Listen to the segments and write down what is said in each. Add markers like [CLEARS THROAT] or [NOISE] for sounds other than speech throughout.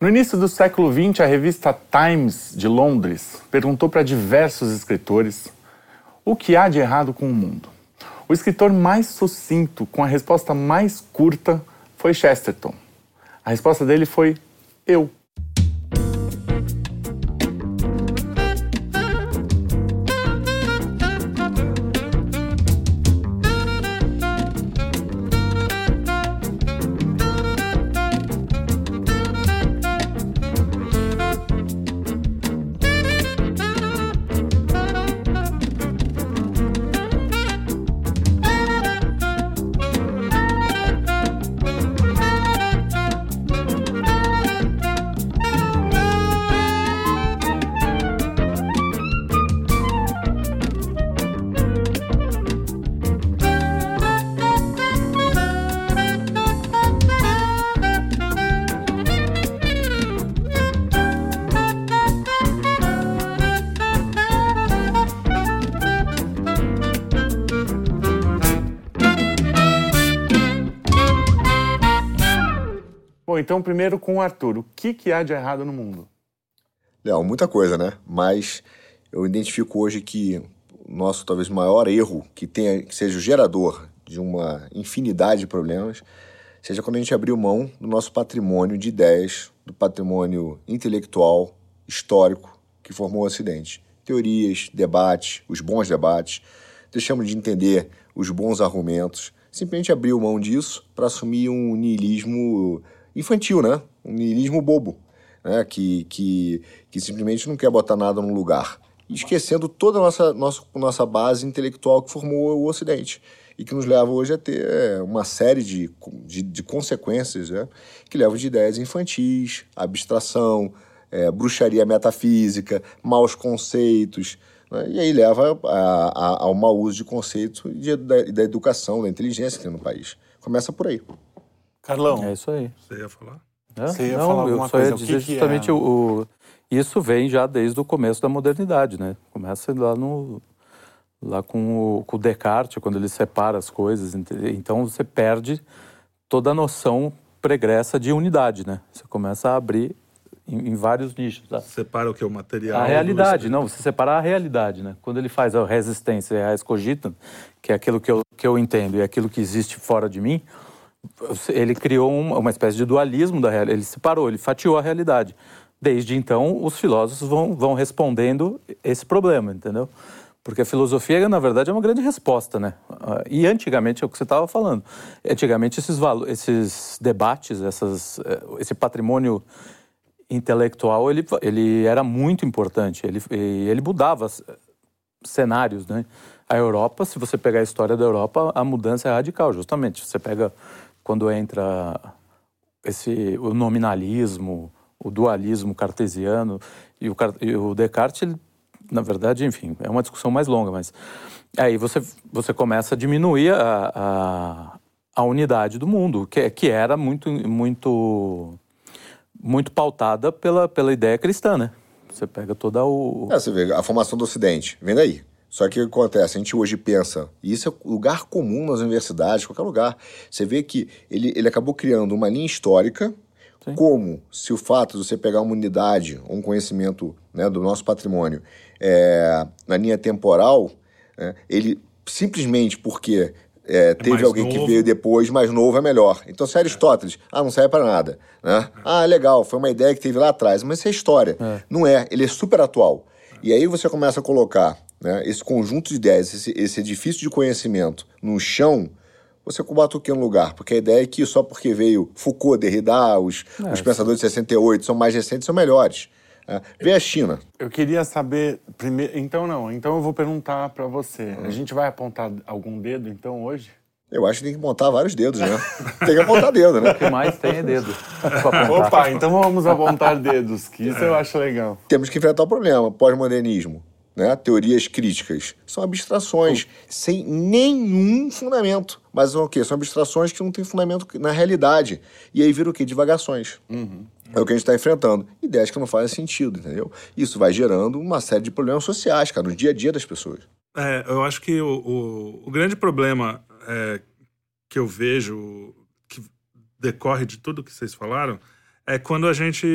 No início do século XX, a revista Times de Londres perguntou para diversos escritores o que há de errado com o mundo. O escritor mais sucinto, com a resposta mais curta, foi Chesterton. A resposta dele foi eu. Primeiro com o Arthur. O que, que há de errado no mundo? Léo, muita coisa, né? Mas eu identifico hoje que o nosso talvez maior erro, que, tenha, que seja o gerador de uma infinidade de problemas, seja quando a gente abriu mão do nosso patrimônio de ideias, do patrimônio intelectual, histórico que formou o Ocidente. Teorias, debates, os bons debates, deixamos de entender os bons argumentos, simplesmente abriu mão disso para assumir um niilismo infantil, né? Um niilismo bobo, né? Que, que, que simplesmente não quer botar nada no lugar. Esquecendo toda a nossa, nossa, nossa base intelectual que formou o Ocidente e que nos leva hoje a ter é, uma série de, de, de consequências né? que levam de ideias infantis, abstração, é, bruxaria metafísica, maus conceitos, né? e aí leva a, a, ao mau uso de conceitos de, da, da educação, da inteligência que tem no país. Começa por aí. Carlão. É isso aí. Você ia falar? É? Você ia Não, falar eu alguma só coisa? ia O que dizer que é? justamente o, o- Isso vem já desde o começo da modernidade, né? Começa lá no lá com o, com o Descartes, quando ele separa as coisas. Então você perde toda a noção pregressa de unidade, né? Você começa a abrir em, em vários nichos. tá? Separa o que? O material? A realidade, não, você separar a realidade, né? Quando ele faz a resistência e a escogita, que é aquilo que eu, que eu entendo e aquilo que existe fora de mim, ele criou uma, uma espécie de dualismo da realidade, ele separou, ele fatiou a realidade. Desde então, os filósofos vão, vão respondendo esse problema, entendeu? Porque a filosofia, na verdade, é uma grande resposta, né? Ah, E antigamente, é o que você estava falando, antigamente esses, esses debates, essas, eh, esse patrimônio intelectual, ele, ele era muito importante, ele, ele mudava cenários, né? A Europa, se você pegar a história da Europa, a mudança é radical, justamente. Você pega quando entra esse o nominalismo, o dualismo cartesiano e o, e o Descartes, ele, na verdade, enfim, é uma discussão mais longa, mas aí você você começa a diminuir a, a, a unidade do mundo, que, que era muito muito muito pautada pela, pela ideia cristã, né? Você pega toda o É, você vê, a formação do Ocidente, vem daí. Só que o que acontece? A gente hoje pensa, e isso é lugar comum nas universidades, qualquer lugar. Você vê que ele, ele acabou criando uma linha histórica, como se o fato de você pegar uma unidade, um conhecimento né, do nosso patrimônio, é, na linha temporal, né, ele simplesmente porque é, teve mais alguém que novo. veio depois, mais novo é melhor. Então, se é Aristóteles, ah, não serve para nada. Né? Ah, legal, foi uma ideia que teve lá atrás, mas isso é história. Não é, ele é super atual. E aí você começa a colocar né, esse conjunto de ideias, esse, esse edifício de conhecimento no chão, você que no lugar? Porque a ideia é que só porque veio Foucault, Derrida, os, os pensadores de 68 são mais recentes, são melhores. né? Vê a China. Eu queria saber primeiro. Então não. Então eu vou perguntar para você. Uhum. A gente vai apontar algum dedo então hoje? Eu acho que tem que montar vários dedos, né? [LAUGHS] tem que apontar dedo, né? o que mais tem é dedo. apontar. Opa, então vamos apontar dedos, que isso eu acho legal. Temos que enfrentar o problema. Pós-modernismo, né? teorias críticas, são abstrações sem nenhum fundamento. Mas são o quê? São abstrações que não têm fundamento na realidade. E aí vira o quê? Divagações. É o que a gente está enfrentando. Ideias que não fazem sentido, entendeu? Isso vai gerando uma série de problemas sociais, cara, no dia a dia das pessoas. É, eu acho que o, o, o grande problema é, que eu vejo que decorre de tudo que vocês falaram é quando a gente.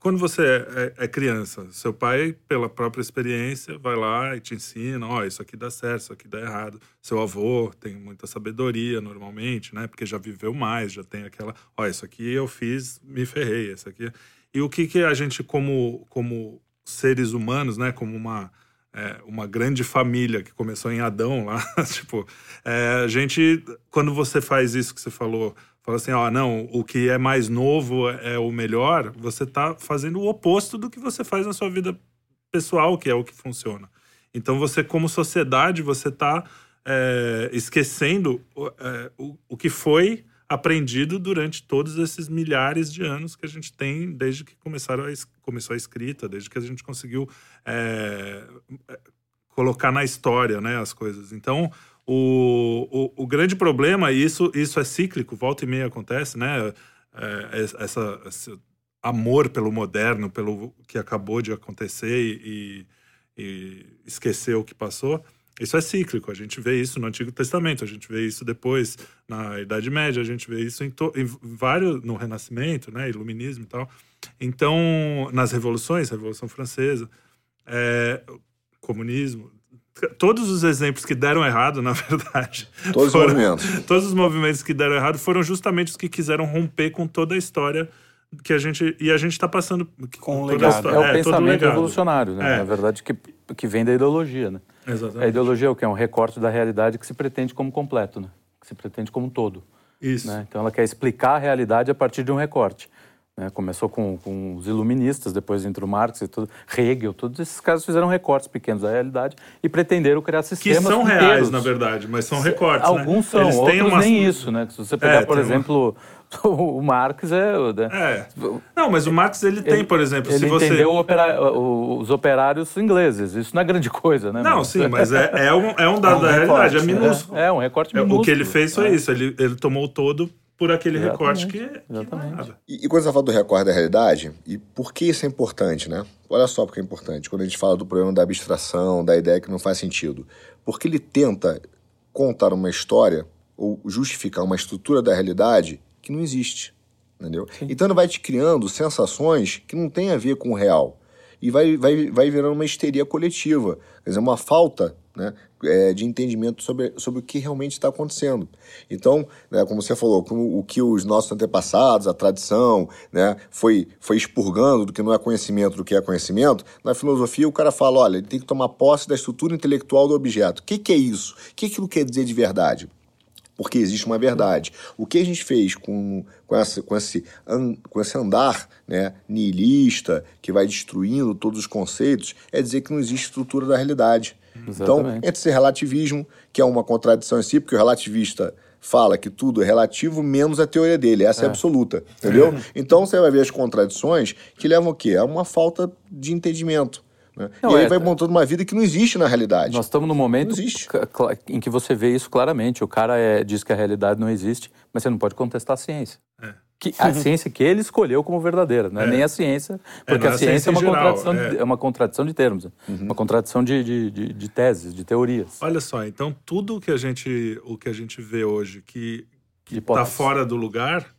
Quando você é, é, criança, seu pai, pela própria experiência, vai lá e te ensina: ó, oh, isso aqui dá certo, isso aqui dá errado. Seu avô tem muita sabedoria normalmente, né? Porque já viveu mais, já tem aquela: ó, oh, isso aqui eu fiz, me ferrei, isso aqui. E o que, que a gente, como, como seres humanos, né? Como uma. É, uma grande família que começou em Adão lá, [LAUGHS] tipo, é, a gente, quando você faz isso que você falou, fala assim, ó, não, o que é mais novo é o melhor, você está fazendo o oposto do que você faz na sua vida pessoal, que é o que funciona. Então você, como sociedade, você está é, esquecendo é, o, o que foi aprendido durante todos esses milhares de anos que a gente tem desde que começaram a, começou a escrita, desde que a gente conseguiu é colocar na história né, as coisas. Então, o, o, grande problema, e isso, isso é cíclico, volta e meia acontece, né? É, essa, esse amor pelo moderno, pelo que acabou de acontecer e, e esquecer o que passou. Isso é cíclico, a gente vê isso no Antigo Testamento, a gente vê isso depois na Idade Média, a gente vê isso em, em vários no Renascimento, né, Iluminismo e tal. Então, nas revoluções, Revolução Francesa, é, comunismo, todos os exemplos que deram errado, na [LAUGHS] verdade. Todos foram, os movimentos. Todos os movimentos que deram errado foram justamente os que quiseram romper com toda a história que a gente. E a gente está passando. Com o legado. É, o é, pensamento revolucionário, né? É. Na verdade, que, que vem da ideologia, né? Exatamente. A ideologia é o que? É um recorte da realidade que se pretende como completo, né? Que se pretende como um todo. Isso. Né? Então ela quer explicar a realidade a partir de um recorte. Né? Começou com, com, os iluministas, depois entrou Marx e tudo, Hegel, todos esses caras fizeram recortes pequenos da realidade e pretenderam criar sistemas Que são inteiros. reais, na verdade, mas são recortes, né? Alguns né? são, Eles outros umas... nem isso, né? Se você pegar, é, por exemplo... Uma [LAUGHS] o Marx é, né? é. Não, mas o Marx ele tem, por exemplo, ele se você entendeu os operários ingleses. Isso não é grande coisa, né? Não, sim, mas é, é, um, é um dado [LAUGHS] é um da realidade, é minúsculo. É, é um recorte minúsculo. O que ele fez foi é. isso. Ele, ele tomou todo por aquele exatamente, recorte que. Que e, e quando você fala do recorte da realidade, e por que isso é importante, né? Olha só porque é importante. Quando a gente fala do problema da abstração, da ideia que não faz sentido. Porque ele tenta contar uma história ou justificar uma estrutura da realidade que não existe. Entendeu? Sim. Então ele vai te criando sensações que não tem a ver com o real. E vai, vai, vai virando uma histeria coletiva. Quer dizer, uma falta né, é, de entendimento sobre, sobre o que realmente está acontecendo. Então, né, como você falou, como o que os nossos antepassados, a tradição, né, foi, foi expurgando do que não é conhecimento do que é conhecimento, na filosofia o cara fala, olha, ele tem que tomar posse da estrutura intelectual do objeto. O que, que é isso? O que aquilo quer dizer de verdade? porque existe uma verdade. O que a gente fez com, com, essa, com, esse, com esse andar né, nihilista, que vai destruindo todos os conceitos, é dizer que não existe estrutura da realidade. Então, Exatamente. Então, entre esse relativismo, que é uma contradição em si, porque o relativista fala que tudo é relativo, menos a teoria dele, essa é, é absoluta, entendeu? [LAUGHS] Então você vai ver as contradições que levam o quê? A uma falta de entendimento. Né? Não, e aí é, vai montando uma vida que não existe na realidade. Nós estamos no momento em que você vê isso claramente. O cara é, diz que a realidade não existe, mas você não pode contestar a ciência. É. Que, a [LAUGHS] ciência que ele escolheu como verdadeira, não é, é. nem a ciência, é, porque a, a ciência, ciência é, uma geral, contradição de, é. uma contradição de termos, uhum. uma contradição de, de, de, de, teses, de teorias. Olha só, então tudo que a gente, o que a gente vê hoje que está fora do lugar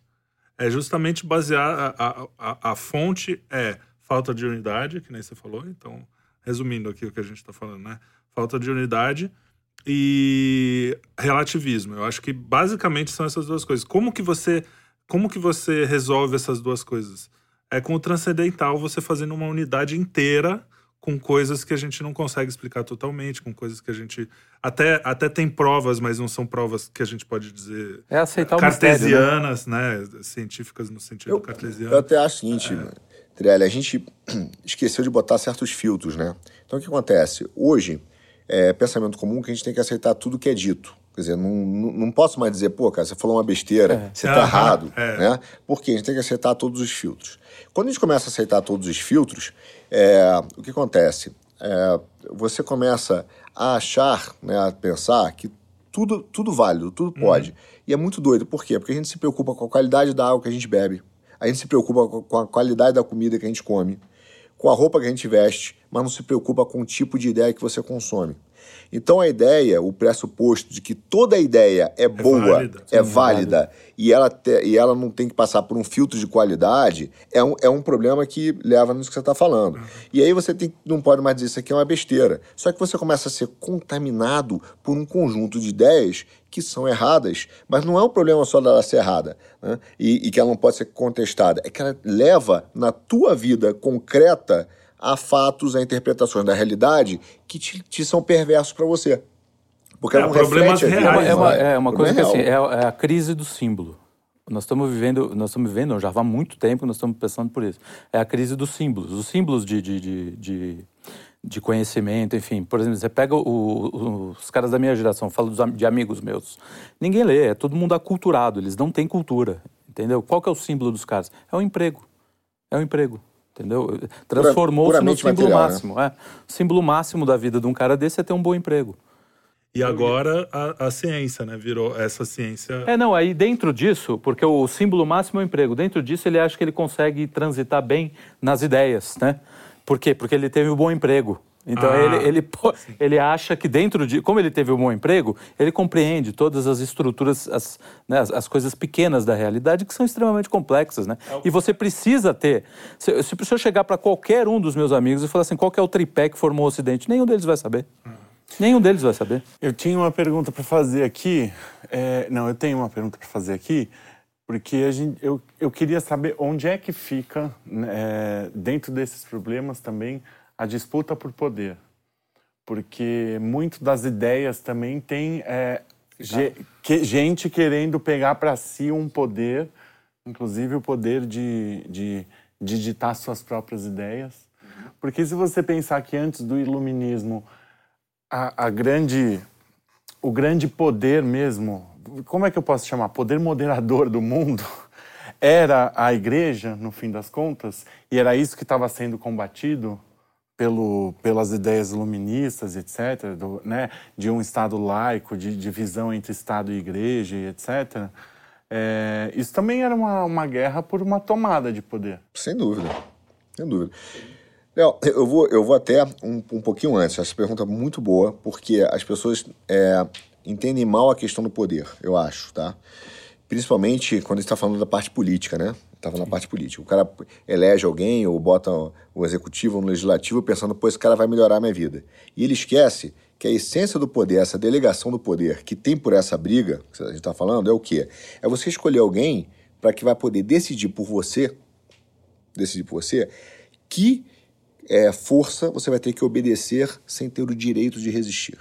é justamente basear a, a, a, a fonte é falta de unidade, que nem você falou. Então, resumindo aqui o que a gente está falando, né? Falta de unidade e relativismo. Eu acho que basicamente são essas duas coisas. Como que você, como que você resolve essas duas coisas? É com o transcendental você fazendo uma unidade inteira com coisas que a gente não consegue explicar totalmente, com coisas que a gente até, até tem provas, mas não são provas que a gente pode dizer é aceitar cartesianas, mistério, né? né? científicas no sentido eu, cartesiano. Eu até acho o seguinte, é. Trelli, a gente [CLEARS THROAT] esqueceu de botar certos filtros, né? Então o que acontece? Hoje, é pensamento comum que a gente tem que aceitar tudo que é dito. Quer dizer, não, não, posso mais dizer, pô, cara, você falou uma besteira, é. você está errado, é. né? Porque a gente tem que aceitar todos os filtros. Quando a gente começa a aceitar todos os filtros, é, o que acontece? É, você começa a achar, né, a pensar que tudo, tudo válido, tudo pode. Uhum. E é muito doido. Por quê? Porque a gente se preocupa com a qualidade da água que a gente bebe a gente se preocupa com a qualidade da comida que a gente come, com a roupa que a gente veste, mas não se preocupa com o tipo de ideia que você consome. Então a ideia, o pressuposto de que toda ideia é boa, válida. é é válida, e, ela te- e ela não tem que passar por um filtro de qualidade, é um, é um problema que leva nisso que você está falando. E aí você tem, não pode mais dizer isso aqui é uma besteira. Só que você começa a ser contaminado por um conjunto de ideias que são erradas, mas não é um problema só dela ser errada né? e, e que ela não pode ser contestada, é que ela leva na tua vida concreta a fatos, a interpretações da realidade que te, te são perversos para você. Porque É, ela não problemas reflete a É uma, é uma- né? é uma O coisa que problema assim, é, é a crise do símbolo. Nós estamos vivendo, nós estamos vivendo, já há muito tempo que nós estamos pensando por isso. É a crise dos símbolos. Os símbolos de, de, de, de, de conhecimento, enfim. Por exemplo, você pega o- o- os caras da minha geração, falo dos de amigos meus. Ninguém lê, é todo mundo aculturado, eles não têm cultura. Entendeu? Qual que é o símbolo dos caras? É o emprego. É o emprego. Entendeu? Transformou-se no símbolo material, né? máximo. É. O símbolo máximo da vida de um cara desse é ter um bom emprego. E agora a, a ciência, né? Virou essa ciência. É, não, aí dentro disso, porque o símbolo máximo é o emprego, dentro disso ele acha que ele consegue transitar bem nas ideias, né? Por quê? Porque ele teve um bom emprego. Então Ah, ele, ele, ele acha que dentro de. Como ele teve um bom emprego, ele compreende todas as estruturas, as, né, as, as coisas pequenas da realidade que são extremamente complexas, né? E você precisa ter. Se, se eu chegar para qualquer um dos meus amigos e falar assim, qual que é o tripé que formou o Ocidente? Nenhum deles vai saber. Nenhum deles vai saber. Eu tinha uma pergunta para fazer aqui. é, não, eu tenho uma pergunta para fazer aqui, porque a gente, eu, eu queria saber onde é que fica, é, dentro desses problemas também, a disputa por poder. Porque muito das ideias também tem é, ge- que- gente querendo pegar para si um poder, inclusive o poder de, de, de ditar suas próprias ideias. Porque se você pensar que antes do iluminismo a, a grande o grande poder mesmo como é que eu posso chamar poder moderador do mundo [LAUGHS] era a igreja no fim das contas e era isso que estava sendo combatido pelo pelas ideias iluministas etc do, né de um estado laico de divisão entre estado e igreja etc É, isso também era uma, uma guerra por uma tomada de poder Sem dúvida. Sem dúvida. Léo, eu vou, eu vou até um, um pouquinho antes. Essa pergunta é muito boa, porque as pessoas é, entendem mal a questão do poder, eu acho, tá? Principalmente quando está falando da parte política, né? Estava na parte política. O cara elege alguém ou bota o executivo no legislativo pensando, pô, esse cara vai melhorar a minha vida. E ele esquece que a essência do poder, essa delegação do poder que tem por essa briga, que a gente está falando, é o quê? É você escolher alguém para que vai poder decidir por você, decidir por você, que é, força você vai ter que obedecer sem ter o direito de resistir.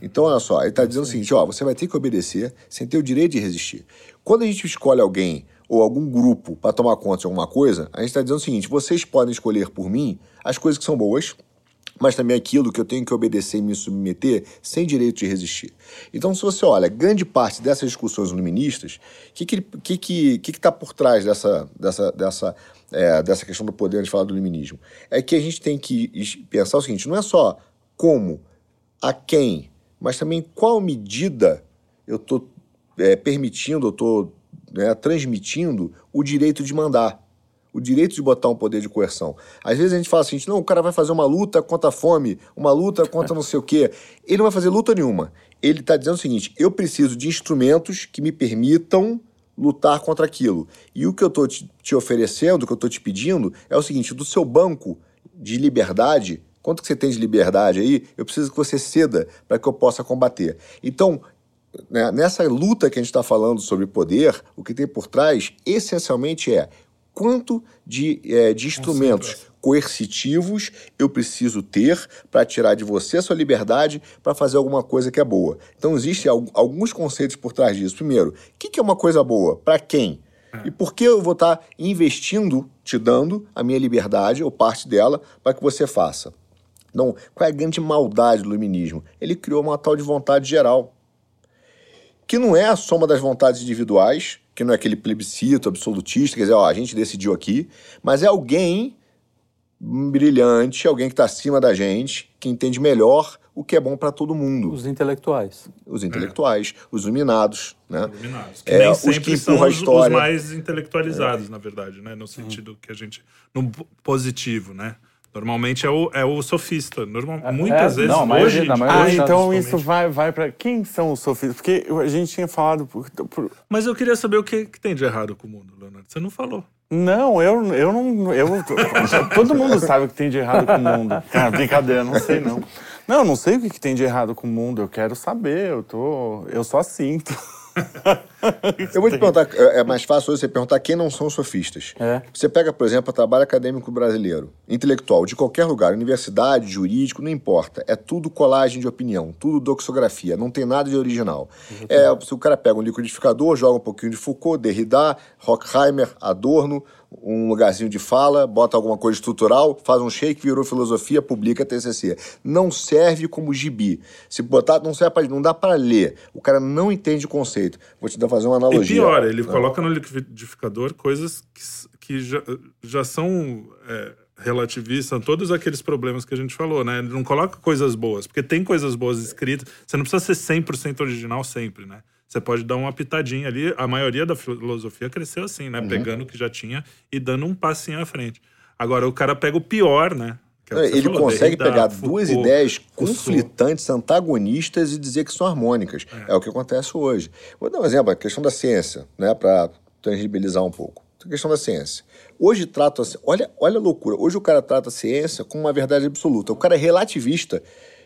Então, olha só, ele está dizendo o seguinte: ó, você vai ter que obedecer sem ter o direito de resistir. Quando a gente escolhe alguém ou algum grupo para tomar conta de alguma coisa, a gente está dizendo o seguinte: vocês podem escolher por mim as coisas que são boas, mas também aquilo que eu tenho que obedecer e me submeter sem direito de resistir. Então, se você olha, grande parte dessas discussões iluministas, o que que, que, que, que, que tá por trás dessa, dessa, dessa, é, dessa questão do poder de falar do iluminismo? É que a gente tem que pensar o seguinte: não é só como, a quem, mas também qual medida eu estou permitindo, eu estou transmitindo o direito de mandar o direito de botar um poder de coerção. Às vezes a gente fala assim, não, o cara vai fazer uma luta contra a fome, uma luta contra não sei o quê. Ele não vai fazer luta nenhuma. Ele está dizendo o seguinte, eu preciso de instrumentos que me permitam lutar contra aquilo. E o que eu estou te, te oferecendo, o que eu estou te pedindo, é o seguinte, do seu banco de liberdade, quanto que você tem de liberdade aí, eu preciso que você ceda para que eu possa combater. Então, né, nessa luta que a gente está falando sobre poder, o que tem por trás, essencialmente, é quanto de, é, de instrumentos coercitivos eu preciso ter para tirar de você a sua liberdade para fazer alguma coisa que é boa. Então, existem al- alguns conceitos por trás disso. Primeiro, o que, que é uma coisa boa? Para quem? E por que eu vou estar investindo, te dando a minha liberdade ou parte dela para que você faça? Então, qual é a grande maldade do iluminismo? Ele criou uma tal de vontade geral que não é a soma das vontades individuais, que não é aquele plebiscito absolutista, quer dizer, ó, a gente decidiu aqui, mas é alguém brilhante, alguém que está acima da gente, que entende melhor o que é bom para todo mundo. Os intelectuais. Os intelectuais, os iluminados, né? Iluminados. Que É, nem os sempre que são a os, os história. É. mais intelectualizados, na verdade, né? No sentido que a gente. No positivo, né? Normalmente é o, é o sofista. Normal, muitas é, vezes, não, a maioria- hoje, na maioria Ah, Hoje, então isso vai, vai para quem são os sofistas? Porque a gente tinha falado. por- por- Mas eu queria saber o que, que tem de errado com o mundo, Leonardo. Você não falou. Não, eu, eu não. Eu, [LAUGHS] todo mundo sabe o que tem de errado com o mundo. Cara, [LAUGHS] brincadeira, não sei não. Não, não sei o que que tem de errado com o mundo. Eu quero saber. Eu tô. Eu só sinto. [LAUGHS] Eu vou te perguntar, é é mais fácil hoje você perguntar quem não são sofistas. É. Você pega, por exemplo, o trabalho acadêmico brasileiro, intelectual, de qualquer lugar, universidade, jurídico, não importa. É tudo colagem de opinião, tudo doxografia, não tem nada de original. É, se o cara pega um liquidificador, joga um pouquinho de Foucault, Derrida, Horkheimer, Adorno, um lugarzinho de fala, bota alguma coisa estrutural, faz um shake, virou filosofia, publica TCC. Não serve como gibi. Se botar, não serve pra, não dá para ler. O cara não entende o conceito. Vou te dar fazer uma E analogia. pior, ele Não. coloca no liquidificador coisas que, que já, já são é, relativistas, todos aqueles problemas que a gente falou, né? Ele não coloca coisas boas, porque tem coisas boas escritas. Você não precisa ser 100% original sempre, né? Você pode dar uma pitadinha ali. A maioria da filosofia cresceu assim, Uhum. né? Pegando o que já tinha e dando um passinho à frente. Agora, o cara pega o pior, né? É o Ele falou, consegue Derrida, pegar Foucault, duas ideias conflitantes, antagonistas e dizer que são harmônicas. É. o que acontece hoje. Vou dar um exemplo, a questão da ciência, né, para tangibilizar um pouco. A questão da ciência. Hoje trata, olha, olha a loucura. Hoje o cara trata a ciência como uma verdade absoluta. O cara é relativista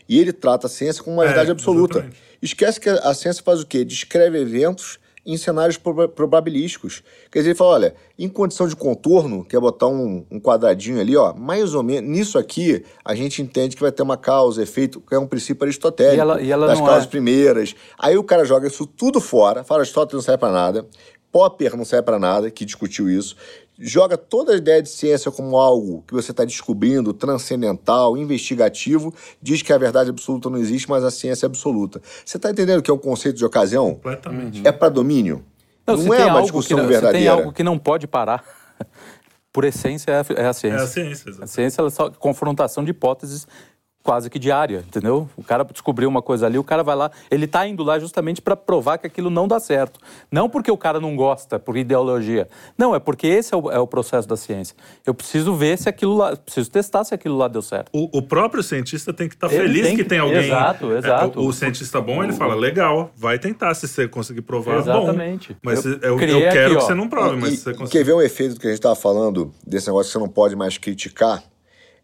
e ele trata a ciência como uma É, verdade absoluta. exatamente. Esquece que a ciência faz o quê? Descreve eventos em cenários proba- probabilísticos. Quer dizer, ele fala, olha, em condição de contorno, que é botar um, um quadradinho ali, ó, mais ou menos, nisso aqui, a gente entende que vai ter uma causa, efeito, que é um princípio aristotélico, E ela- e ela das não causas é- primeiras. Aí o cara joga isso tudo fora, fala, Aristóteles não serve pra nada, Popper não serve pra nada, que discutiu isso, joga toda a ideia de ciência como algo que você está descobrindo, transcendental, investigativo, diz que a verdade absoluta não existe, mas a ciência é absoluta. Você está entendendo que é um conceito de ocasião? Completamente. É para domínio? Não, Não, é uma algo discussão que não, se tem verdadeira. algo que não pode parar, [LAUGHS] por essência, é a, é a ciência. É a ciência, A exatamente. ciência ela é só confrontação de hipóteses quase que diária, entendeu? O cara descobriu uma coisa ali, o cara vai lá, ele tá indo lá justamente para provar que aquilo não dá certo. Não porque o cara não gosta, por ideologia. Não, é porque esse é o, é o processo da ciência. Eu preciso ver se aquilo lá, preciso testar se aquilo lá deu certo. O, o próprio cientista tem que estar Ele feliz tem que que- tem alguém. Exato, É, exato. o, o cientista bom, ele fala: legal, vai tentar. Se você conseguir provar, Exatamente. bom. Mas Eu eu, eu, quero aqui, que ó. você não prove, mas E- se você conseguir. quer ver um efeito do que a gente estava falando, desse negócio que você não pode mais criticar?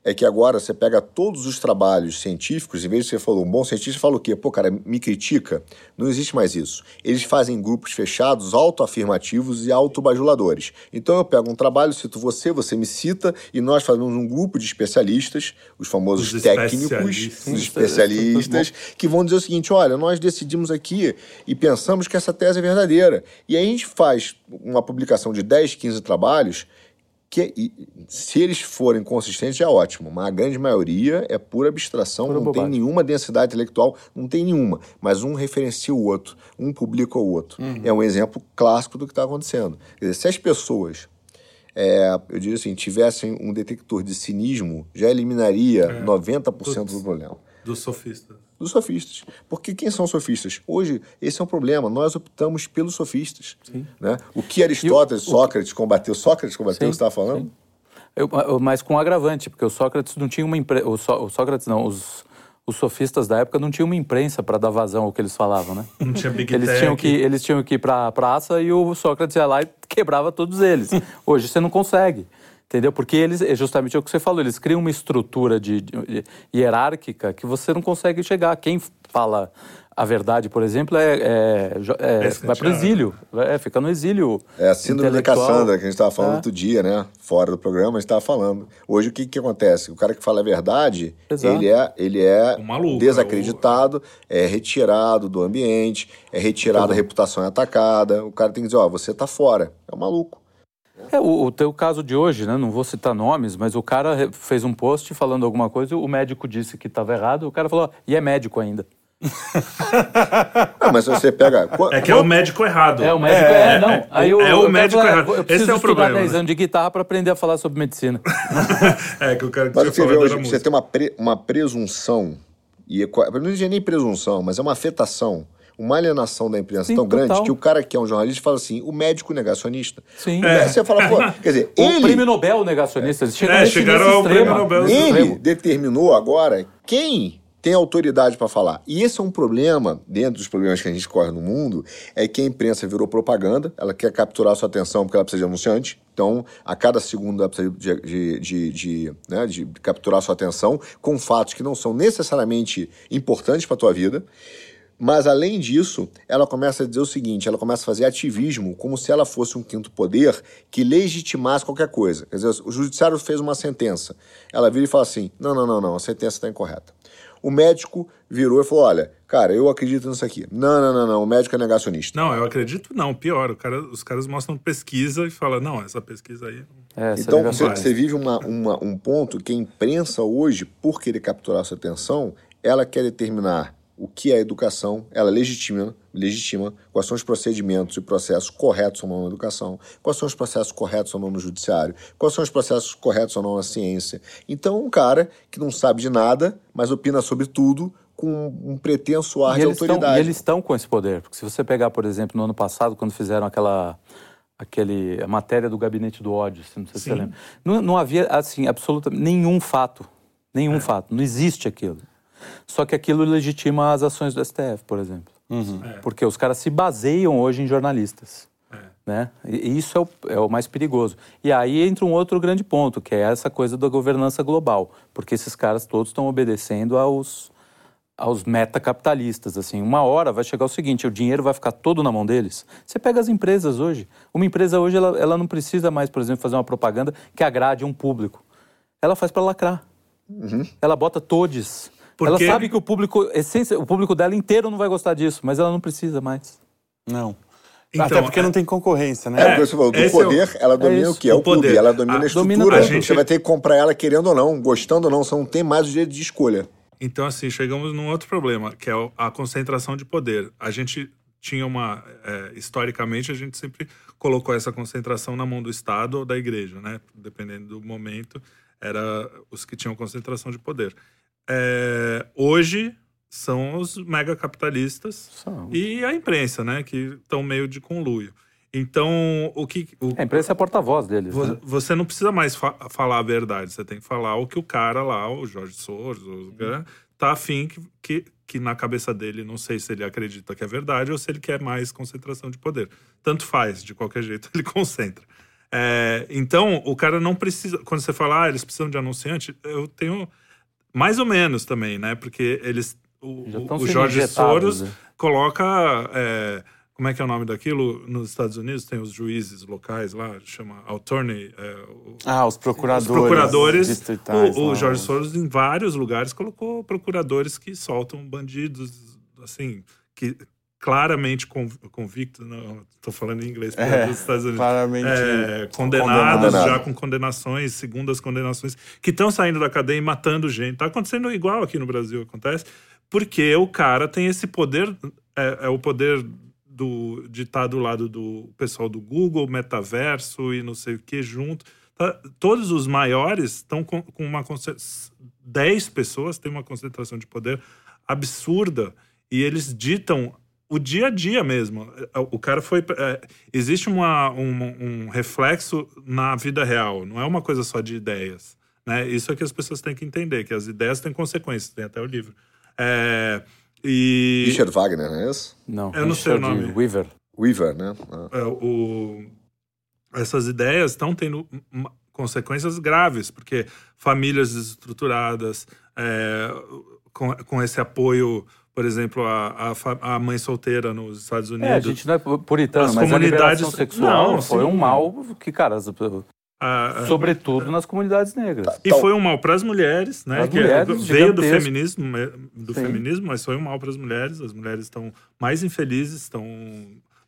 É que agora você pega todos os trabalhos científicos, em vez de você falar, um bom cientista fala o quê? Pô, cara, me critica. Não existe mais isso. Eles fazem grupos fechados, autoafirmativos e autobajuladores. Então eu pego um trabalho, cito você, você me cita, e nós fazemos um grupo de especialistas, os famosos Os técnicos, especialistas. os especialistas, que vão dizer o seguinte: olha, nós decidimos aqui e pensamos que essa tese é verdadeira. E aí a gente faz uma publicação de 10, 15 trabalhos. Que, se eles forem consistentes, é ótimo, mas a grande maioria é pura abstração, Pura não bobagem. tem nenhuma densidade intelectual, não tem nenhuma, mas um referencia o outro, um publica o outro. É um exemplo clássico do que está acontecendo. Quer dizer, se as pessoas é, eu diria assim, tivessem um detector de cinismo, já eliminaria 90% do Putz. problema. Dos sofistas. Dos sofistas. Porque quem são sofistas? Hoje, esse é um problema. Nós optamos pelos sofistas. Né? O que Aristóteles, Sócrates combateu, Sócrates combateu, Sim, você estava falando? sim. Eu- eu- mas com agravante, porque o Sócrates não tinha uma imprensa. O, Só- o Sócrates não, os, os sofistas da época não tinham uma imprensa para dar vazão ao que eles falavam, né? Não tinha Big Eles Tech. tinham, que, eles tinham que ir para a praça e o Sócrates ia lá e quebrava todos eles. [LAUGHS] Hoje você não consegue. Entendeu? Porque eles, é justamente o que você falou, eles criam uma estrutura de, de- hierárquica que você não consegue chegar. Quem fala a verdade, por exemplo, é, é- é- É vai para o exílio, é, fica no exílio. É a síndrome da. Cassandra, que a gente estava falando É. outro dia, né? Fora do programa, a gente estava falando. Hoje, o que, que acontece? O cara que fala a verdade, Exato. ele é, ele é O maluco, desacreditado, é retirado do ambiente, é retirado, a reputação é atacada. O cara tem que dizer, ó, você tá fora. É um maluco. É, o, o teu caso de hoje, né? Não vou citar nomes, mas o cara fez um post falando alguma coisa, o médico disse que estava errado, o cara falou, e é médico ainda. [LAUGHS] Não, mas se você pega... É que é o médico errado. É, o médico é, não. Aí eu, é o médico falar, errado. Eu preciso Esse é o estudar problema. 10 né? anos de guitarra para aprender a falar sobre medicina. [LAUGHS] É que o cara que você vê hoje, você tem uma, pre- uma presunção, e é não diria nem presunção, mas é uma afetação. Uma alienação da imprensa Sim, tão grande total. que o cara que é um jornalista fala assim, o médico negacionista. Sim. O médico, Você fala, pô, quer dizer, O ele, prêmio Nobel negacionista. Eles chegam É, chegaram ao extremo. prêmio Nobel. Ele extremo. determinou agora quem tem autoridade para falar. E esse é um problema, dentro dos problemas que a gente corre no mundo, é que a imprensa virou propaganda, ela quer capturar a sua atenção porque ela precisa de anunciante. Então, a cada segundo ela precisa de, de, de, de, né, de capturar a sua atenção com fatos que não são necessariamente importantes para a tua vida. Mas, além disso, ela começa a dizer o seguinte: ela começa a fazer ativismo como se ela fosse um quinto poder que legitimasse qualquer coisa. Quer dizer, o judiciário fez uma sentença. Ela vira e fala assim: não, não, não, não, a sentença está incorreta. O médico virou e falou: olha, cara, eu acredito nisso aqui. Não, não, não, não, o médico é negacionista. Não, eu acredito não. Pior, o cara, os caras mostram pesquisa e falam, não, essa pesquisa aí... É, Então, ligação. você, você vive uma, uma- um ponto que a imprensa hoje, por querer capturar sua atenção, ela quer determinar o que é educação, ela legitima, legitima quais são os procedimentos e processos corretos ou não na educação, quais são os processos corretos ou não no judiciário, quais são os processos corretos ou não na ciência. Então, um cara que não sabe de nada, mas opina sobre tudo com um pretenso ar de eles, estão, autoridade. e eles estão com esse poder. Porque se você pegar, por exemplo, no ano passado, quando fizeram aquela aquele, a matéria do gabinete do ódio, não sei se você Sim. lembra. Não, não havia, assim, absolutamente nenhum fato. Nenhum fato. Não existe aquilo. Só que aquilo legitima as ações do STF, por exemplo. Porque os caras se baseiam hoje em jornalistas. Né? E isso é o, é o mais perigoso. E aí entra um outro grande ponto, que é essa coisa da governança global. Porque esses caras todos estão obedecendo aos, aos metacapitalistas. Assim, uma hora vai chegar o seguinte: o dinheiro vai ficar todo na mão deles. Você pega as empresas hoje. Uma empresa hoje ela, ela não precisa mais, por exemplo, fazer uma propaganda que agrade um público. Ela faz para lacrar. Ela bota todes. Ela Porque- sabe que o público, essência, o público dela inteiro não vai gostar disso, mas ela não precisa mais. Não. Então, Até porque é- não tem concorrência, É, né? o que você falou, do esse é o- poder, ela domina é o que? É o, o poder. clube, ela domina a domina estrutura. a gente- Você vai ter que comprar ela querendo ou não, gostando ou não, você não tem mais o direito de escolha. Então, assim, chegamos num outro problema, que é o- a concentração de poder. A gente tinha uma. é, historicamente, a gente sempre colocou essa concentração na mão do Estado ou da igreja, né? Dependendo do momento, era os que tinham concentração de poder. É, hoje são os megacapitalistas São. e a imprensa, né? Que estão meio de conluio. Então, o que. O, A imprensa é a porta-voz deles. Vo- né? Você não precisa mais fa- falar a verdade, você tem que falar o que o cara lá, o Jorge Soros, o, né, tá afim que, que, que na cabeça dele, não sei se ele acredita que é verdade ou se ele quer mais concentração de poder. Tanto faz, de qualquer [LAUGHS] jeito, ele concentra. É, então, o cara não precisa. Quando você fala, ah, eles precisam de anunciante, eu tenho mais ou menos também, né? Porque eles. O, o- Jorge Soros né? coloca. é, como é que é o nome daquilo? Nos Estados Unidos tem os juízes locais lá, chama attorney. é, o- Ah, os procuradores. os procuradores. O, o lá, Jorge os- Soros, em vários lugares, colocou procuradores que soltam bandidos, assim, que claramente conv- convictos. Não, estou falando em inglês, É, é dos Estados Unidos. claramente É, condenados, condenado. já com condenações, segundas condenações, que estão saindo da cadeia e matando gente. Tá acontecendo igual aqui no Brasil, acontece, porque o cara tem esse poder, é, é o poder do, de estar do lado do pessoal do Google, metaverso e não sei o que junto. Tá- todos os maiores estão com, com uma conce- 10 pessoas têm uma concentração de poder absurda e eles ditam o dia a dia mesmo. O cara foi. é, existe uma, um, um reflexo na vida real, não é uma coisa só de ideias. Né? Isso é que as pessoas têm que entender, que as ideias têm consequências, tem até o livro. É, e Richard Wagner, não é isso? Não, Eu não sei o nome. Weaver. Weaver, né? Ah. é, o- essas ideias estão tendo uma- consequências graves, porque famílias desestruturadas, é, com, com esse apoio, por exemplo, a, a, a mãe solteira nos Estados Unidos. É, a gente não é puritano, As mas a comunidades- liberação sexual Não, foi sim. um mal que, cara, as- a- a- sobretudo nas comunidades negras. E foi um mal para as mulheres, né? Pras que mulheres, veio do feminismo, do Sim. feminismo, mas foi um mal para as mulheres. As mulheres estão mais infelizes, estão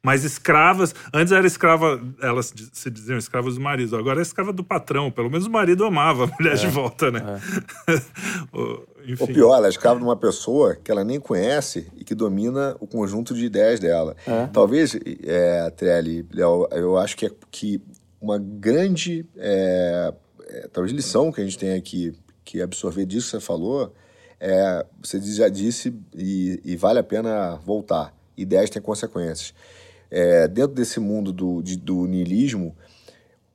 mais escravas. Antes era escrava, elas se diziam escravas do marido. Agora é escrava do patrão. Pelo menos o marido amava a mulher de volta, né? [LAUGHS] O- Enfim. Ou pior, ela é escrava de uma pessoa que ela nem conhece e que domina o conjunto de ideias dela. Talvez, é, Trelli, Léo, eu acho que, é, que uma grande é, é, talvez lição que a gente tem aqui que absorver disso que você falou é, você já disse e, e vale a pena voltar. ideias têm consequências. É, dentro desse mundo do, de, do niilismo,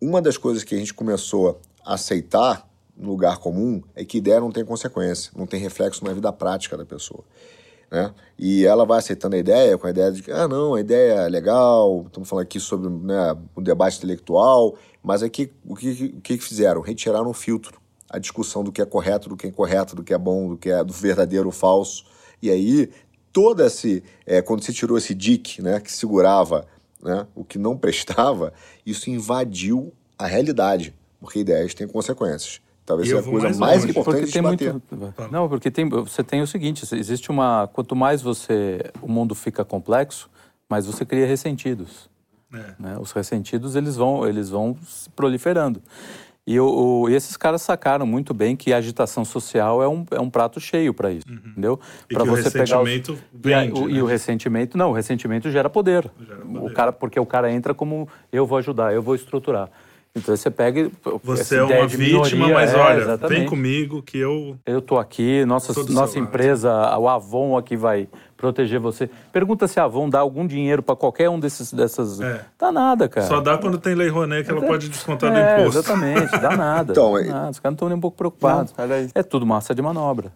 uma das coisas que a gente começou a aceitar no lugar comum é que ideia não tem consequência, não tem reflexo na vida prática da pessoa. Né? E ela vai aceitando a ideia com a ideia de que, ah, não, a ideia é legal, estamos falando aqui sobre né, um debate intelectual, mas aqui o que, o que fizeram? Retiraram o filtro, a discussão do que é correto, do que é incorreto, do que é bom, do que é do verdadeiro ou falso. E aí, toda esse. É, quando se tirou esse dique né, que segurava né, o que não [LAUGHS] prestava, isso invadiu a realidade, porque ideias têm consequências. Talvez seja a coisa mais, mais importante de bater. Muito, não, porque tem, você tem o seguinte, existe uma... Quanto mais você... O mundo fica complexo, mais você cria ressentidos. É. Né? Os ressentidos, eles vão, eles vão proliferando. E, o, o, e, esses caras sacaram muito bem que a agitação social é um, é um prato cheio para isso, uhum. entendeu? Para você pegar os, vende, e, o, né? e, o, ressentimento não, o ressentimento gera poder. gera poder. O cara porque o cara entra como eu vou ajudar, eu vou estruturar. Então você pega. Você é uma vítima, mas é, olha, exatamente. vem comigo que eu. Eu tô aqui, nossa, nossa empresa, o Avon aqui vai proteger você. Pergunta se a Avon dá algum dinheiro para qualquer um desses dessas. É. Dá nada, cara. Só dá quando tem lei Rouanet que ela é, pode descontar do é, imposto. Exatamente, dá nada. [LAUGHS] então, dá nada. Os caras não estão nem um pouco preocupados. Não, é tudo massa de manobra.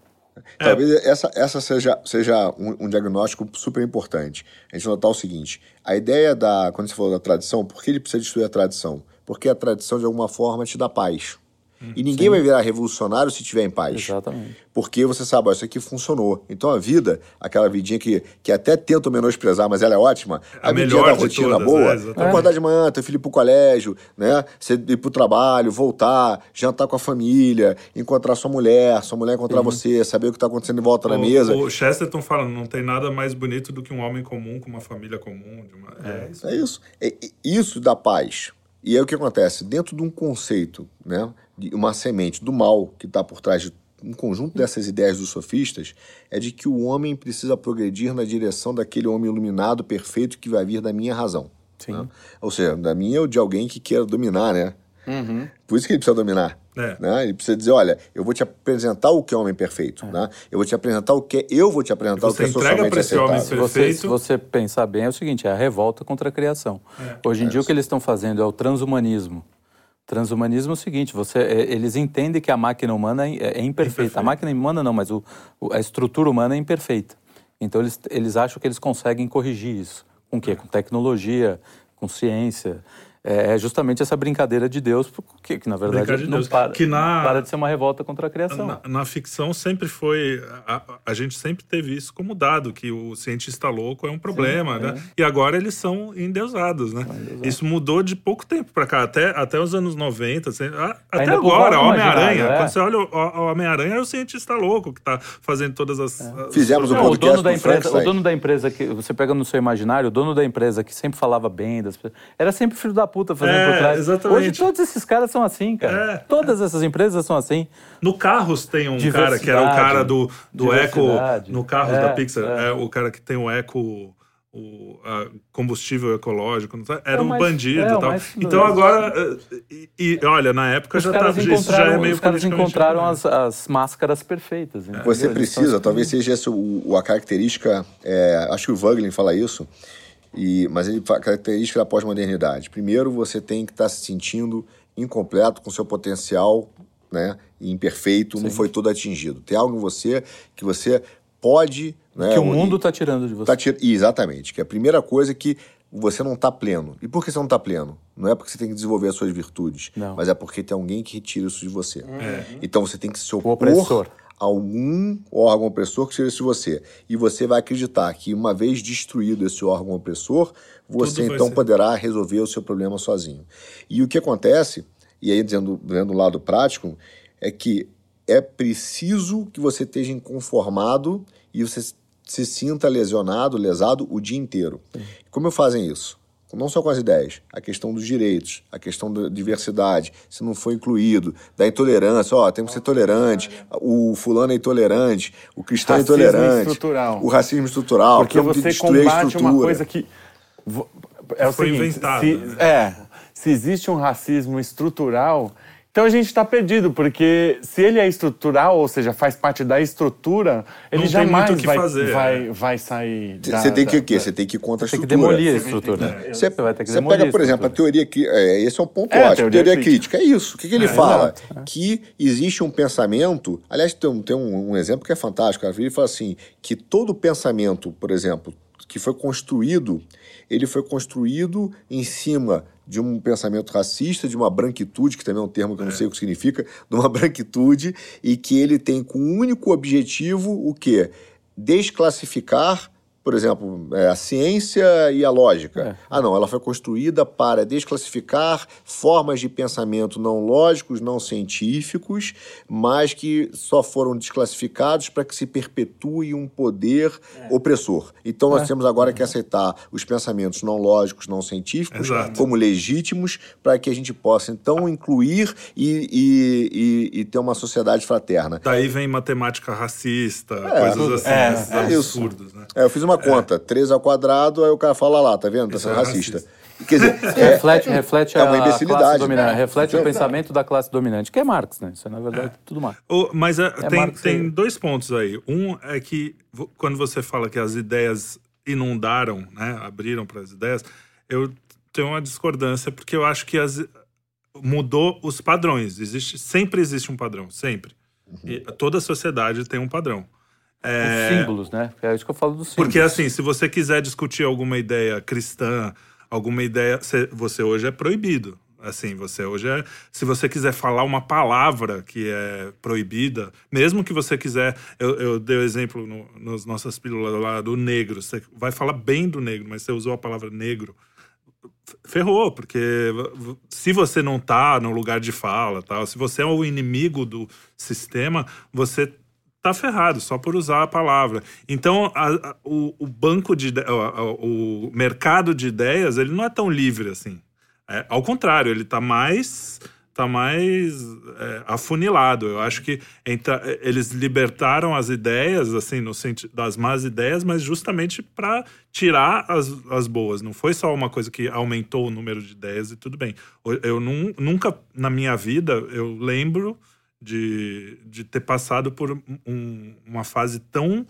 É. Talvez essa, essa seja, seja um, um, diagnóstico super importante. A gente notar o seguinte: a ideia da. Quando você falou da tradição, por que ele precisa destruir a tradição? Porque a tradição de alguma forma te dá paz. Hum, e ninguém sim. vai virar revolucionário se tiver em paz. Exatamente. Porque você sabe, ó, isso aqui funcionou. Então a vida, aquela vidinha que, que até tento menosprezar, mas ela é ótima, a, a vidinha da rotina todas, boa, é, acordar de manhã, teu filho ir pro colégio, né? Você ir pro trabalho, voltar, jantar com a família, encontrar sua mulher, sua mulher encontrar você, saber o que tá acontecendo em volta o, na mesa. O Chesterton fala, não tem nada mais bonito do que um homem comum com uma família comum. Uma... É, é, isso. É isso. É, isso dá paz. E aí o que acontece? Dentro de um conceito, né, de uma semente do mal que está por trás de um conjunto dessas ideias dos sofistas, é de que o homem precisa progredir na direção daquele homem iluminado, perfeito, que vai vir da minha razão. Né? Ou seja, da minha ou de alguém que queira dominar, né? Uhum. Por isso que ele precisa dominar. É. Né? Ele precisa dizer, olha, eu vou te apresentar o que é homem perfeito. É. Né? Eu vou te apresentar o que é, eu vou te apresentar o que é socialmente aceitável. Se você, se você pensar bem, é o seguinte, é a revolta contra a criação. É. Hoje em é dia o que eles estão fazendo é o transhumanismo. Transhumanismo é o seguinte, você, é, eles entendem que a máquina humana é, imperfeita. A máquina humana não, mas o, a estrutura humana é imperfeita. Então eles, eles acham que eles conseguem corrigir isso. Com o quê? Com tecnologia, com ciência. É, é justamente essa brincadeira de Deus, que, que na verdade de não para, que na, para de ser uma revolta contra a criação. Na, na ficção sempre foi. A, a, gente sempre teve isso como dado, que o cientista louco é um problema, Sim, né? É. E agora eles são endeusados, né? Endeusados. Isso mudou de pouco tempo para cá, até, até os anos 90, assim, até Ainda agora, Homem-Aranha. É. Quando você olha o, Homem-Aranha, é o cientista louco que está fazendo todas as. É. as Fizemos um podcast o dono da empresa, O dono da empresa que. Você pega no seu imaginário, o dono da empresa que sempre falava bem das era sempre filho da puta puta fazendo é, por trás. Exatamente. Hoje todos esses caras são assim, cara. É. Todas essas empresas são assim. No Carros tem um cara que era o cara do, do Eco. No Carros é, da Pixar, é. é. o cara que tem o Eco o combustível ecológico, era um bandido é, e tal. Então agora, eh, e, e, olha, na época já tá, isso já é meio Os caras encontraram as, as, máscaras perfeitas. Você precisa, talvez seja essa o, a característica, é, acho que o Wagner fala isso, e, mas ele característica da pós-modernidade. Primeiro, você tem que estar tá se sentindo incompleto com seu potencial, né, imperfeito, Sim. não foi todo atingido. Tem algo em você que você pode, né, que o mundo está tirando de você. Tá tir... Exatamente, que é a primeira coisa que você não está pleno. E por que você não está pleno? Não é porque você tem que desenvolver as suas virtudes, não. mas é porque tem alguém que retira isso de você. É. Então você tem que se opor algum órgão opressor que seja você. E você vai acreditar que, uma vez destruído esse órgão opressor, você então poderá resolver o seu problema sozinho. E o que acontece, e aí dizendo, vendo o lado prático, é que é preciso que você esteja inconformado e você se sinta lesionado, lesado o dia inteiro. Como fazem isso? Não só com as ideias, a questão dos direitos, a questão da diversidade, se não foi incluído, da intolerância, ó, temos que ser tolerante, o fulano é intolerante, o cristão é racismo é intolerante, estrutural. o racismo estrutural, porque você combate uma coisa que é o foi seguinte, inventado. Se, né? é, se existe um racismo estrutural, Então a gente está perdido, porque se ele é estrutural, ou seja, faz parte da estrutura, ele Não tem jamais muito o que vai, fazer, vai, é. vai sair. Você tem que o quê? Você tem que ir contra a Tem que estrutura. demolir a estrutura. Você, vai ter que você pega, a por exemplo, a estrutura. teoria que é, esse é um ponto É, a ótimo. teoria Teoria, crítica. crítica. é isso. O que, que ele É, fala? exato, Que existe um pensamento. Aliás, tem, um, tem um, um exemplo que é fantástico. Ele fala assim: que todo pensamento, por exemplo, que foi construído, ele foi construído em cima de um pensamento racista, de uma branquitude, que também é um termo que eu não sei o que significa, de uma [LAUGHS] branquitude, e que ele tem como único objetivo o quê? Desclassificar por exemplo, é, a ciência e a lógica. Ah, não, ela foi construída para desclassificar formas de pensamento não lógicos, não científicos, mas que só foram desclassificados para que se perpetue um poder opressor. Então nós temos agora que aceitar os pensamentos não lógicos, não científicos, Exato. como legítimos, para que a gente possa então incluir e, e- e- e ter uma sociedade fraterna. Daí vem matemática racista, coisas assim, É, esses é absurdos, né? É, eu fiz uma conta, 3 ao quadrado, aí o cara fala lá, tá vendo? Tá sendo é racista. racista. Quer dizer, [LAUGHS] é, Reflete, reflete é uma a imbecilidade, classe dominante, né? reflete o Então, pensamento da classe dominante, que é Marx, né? Isso é, na verdade, tudo Marx. O- mas é, tem, Marx tem aí. dois pontos aí. Um é que quando você fala que as ideias inundaram, né, abriram para as ideias, eu tenho uma discordância porque eu acho que as, mudou os padrões. Existe, sempre existe um padrão, sempre. E toda sociedade tem um padrão. É, Os símbolos, né? É isso que eu falo dos símbolos. Porque assim, se você quiser discutir alguma ideia cristã, alguma ideia, cê- você hoje é proibido. Assim, você hoje é, se você quiser falar uma palavra que é proibida, mesmo que você quiser, eu, eu dei o exemplo no, nas nossas pílulas lá do negro, você vai falar bem do negro, mas você usou a palavra negro, ferrou, porque se você não tá no lugar de fala, tal, se você é o inimigo do sistema, você tá ferrado só por usar a palavra. Então, a- a- o, o banco de a- o mercado de ideias, ele não é tão livre assim. É, ao contrário, ele tá mais tá mais é, afunilado. Eu acho que entra- eles libertaram as ideias, assim, no sentido das más ideias, mas justamente para tirar as, as boas. Não foi só uma coisa que aumentou o número de ideias e tudo bem. Eu- Eu nun- nunca na minha vida eu lembro de, de ter passado por um- uma fase tão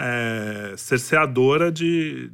é, cerceadora de, de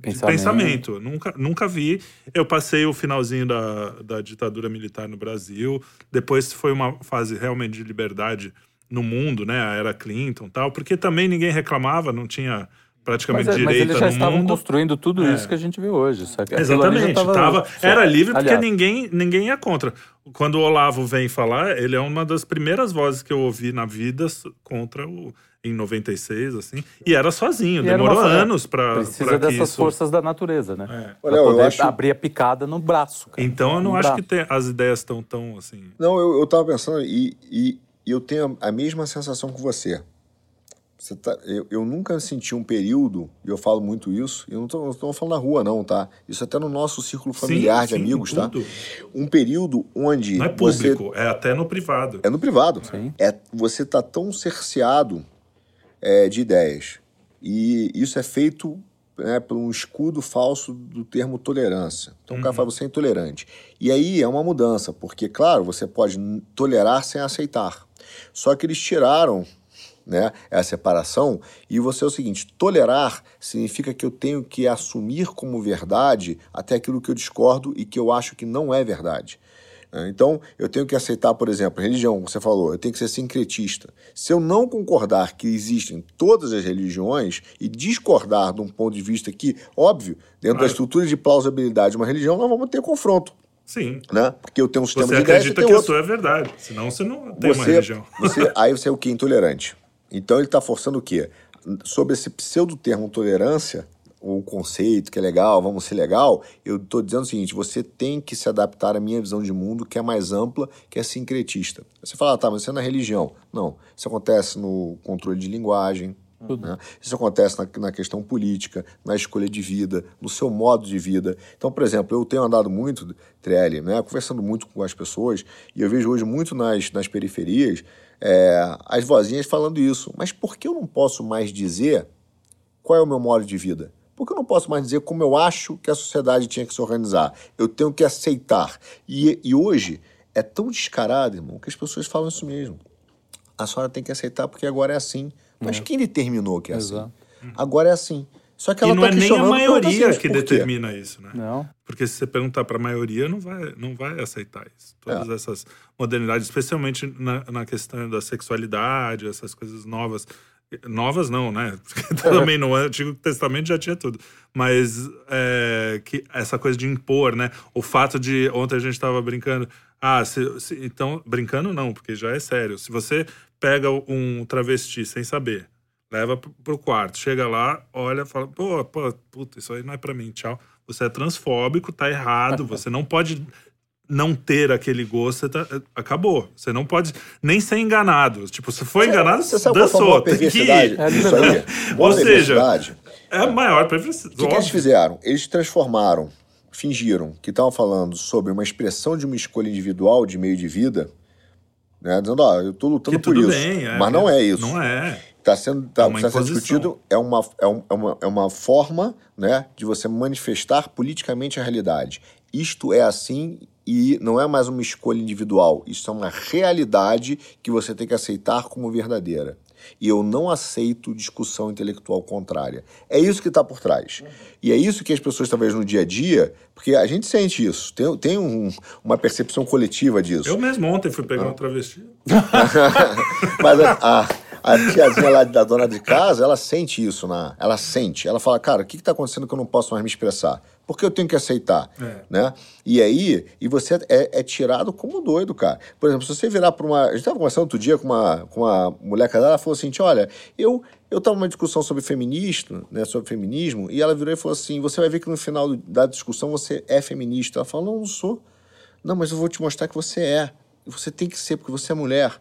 Pensamento. pensamento. Eu Nunca, nunca vi. Eu passei o finalzinho da, da ditadura militar no Brasil. Depois foi uma fase realmente de liberdade no mundo, né? A era Clinton tal. Porque também ninguém reclamava, não tinha praticamente Mas, é, mas direita eles já no estavam mundo. construindo tudo É. isso que a gente vê hoje. Já Exatamente. Tava, Só- era livre porque Aliás, ninguém, ninguém ia contra. Quando o Olavo vem falar, ele é uma das primeiras vozes que eu ouvi na vida contra o. Em 96, assim. E era sozinho, E era demorou uma- anos pra, Precisa pra que dessas isso... forças da natureza, né? É. Pra Olha, eu poder acho- abrir a picada no braço. cara. Então eu não No acho braço. que tem- as ideias estão tão assim. Não, eu, eu tava pensando e, e, e eu tenho a, a mesma sensação que você. Você tá, eu, eu nunca senti um período, e eu falo muito isso, e eu não tô falando na rua, não, tá? Isso até no nosso círculo familiar de sim, amigos, tá? Um período onde Não é você público, é até no privado. É no privado. Sim. É, você tá tão cerceado é, de ideias. E isso é feito né, por um escudo falso do termo tolerância. Então o cara fala, você é intolerante. E aí é uma mudança, porque, claro, você pode tolerar sem aceitar. Só que eles tiraram né, essa separação e você é o seguinte, tolerar significa que eu tenho que assumir como verdade até aquilo que eu discordo e que eu acho que não é verdade. né? Então, eu tenho que aceitar, por exemplo, religião, como você falou, eu tenho que ser sincretista. Se eu não concordar que existem todas as religiões e discordar de um ponto de vista que, óbvio, dentro da estrutura de plausibilidade de uma religião, nós vamos ter confronto, Sim. né? Porque eu tenho um sistema Você de ideias e acredita que a outro. sua é verdade. Senão você não tem uma Você, religião. você, aí você é o que? Intolerante. Então ele está forçando o quê? Sobre esse pseudo-termo tolerância, o conceito que é legal, vamos ser legal, eu estou dizendo o seguinte: você tem que se adaptar à minha visão de mundo, que é mais ampla, que é sincretista. Você fala, ah, tá, mas isso é na religião. Não. Isso acontece no controle de linguagem. né? Isso acontece na, na questão política, na escolha de vida, no seu modo de vida. Então, por exemplo, eu tenho andado muito, Trelli, né, conversando muito com as pessoas, e eu vejo hoje muito nas, nas periferias é, as vozinhas falando isso. Mas por que eu não posso mais dizer qual é o meu modo de vida? Por que eu não posso mais dizer como eu acho que a sociedade tinha que se organizar? Eu tenho que aceitar. E, e hoje é tão descarado, irmão, que as pessoas falam isso mesmo. A senhora tem que aceitar porque agora é assim. Mas quem determinou que é Exato. assim? Agora é assim. Só que ela E não tá é nem a maioria que determina isso, né? Não. Porque se você perguntar para a maioria, não vai, não vai aceitar isso. Todas É. essas modernidades, especialmente na, na questão da sexualidade, essas coisas novas. Novas não, né? [LAUGHS] Porque também no Antigo Testamento já tinha tudo. Mas é, que essa coisa de impor, né? O fato de. Ontem a gente estava brincando. Ah, se- se- então. Brincando não, porque já é sério. Se você pega um travesti sem saber, leva pro- quarto, chega lá, olha, fala, pô, pô, puta, isso aí não é pra mim, tchau. Você é transfóbico, tá errado, você não pode não ter aquele gosto, tá- acabou. Você não pode nem ser enganado. Tipo, se for enganado, Você sabe dançou. Tem que ir. É [LAUGHS] disso aí? Ou seja. É a maior perversidade. O que, que eles fizeram? Eles transformaram, fingiram que estavam falando sobre uma expressão de uma escolha individual de meio de vida, né? Dizendo, ó, eu tô lutando por isso. bem, é, Mas não é isso. Não é. Está sendo, tá, É está sendo discutido é uma, é, é uma, é uma forma né, de você manifestar politicamente a realidade. Isto é assim e não é mais uma escolha individual. Isso é uma realidade que você tem que aceitar como verdadeira. E eu não aceito discussão intelectual contrária. É isso que está por trás. E é isso que as pessoas, talvez, no dia a dia, porque a gente sente isso, tem, tem um- uma percepção coletiva disso. Eu mesmo ontem fui [LAUGHS] Ah. pegar um travesti. Mas a, a, a tiazinha lá da dona de casa, ela sente isso, na, ela sente. Ela fala, cara, o que está acontecendo que eu não posso mais me expressar? Porque eu tenho que aceitar, É. né? E aí, e você é, é tirado como doido, cara. Por exemplo, se você virar para uma... A gente estava conversando outro dia com uma, com uma mulher casada, ela falou assim, olha, eu... Eu estava numa discussão sobre feminista, né, sobre feminismo, e ela virou e falou assim: você vai ver que no final da discussão você é feminista. Ela falou: não, não sou. Não, mas eu vou te mostrar que você é. Você tem que ser, porque você é mulher.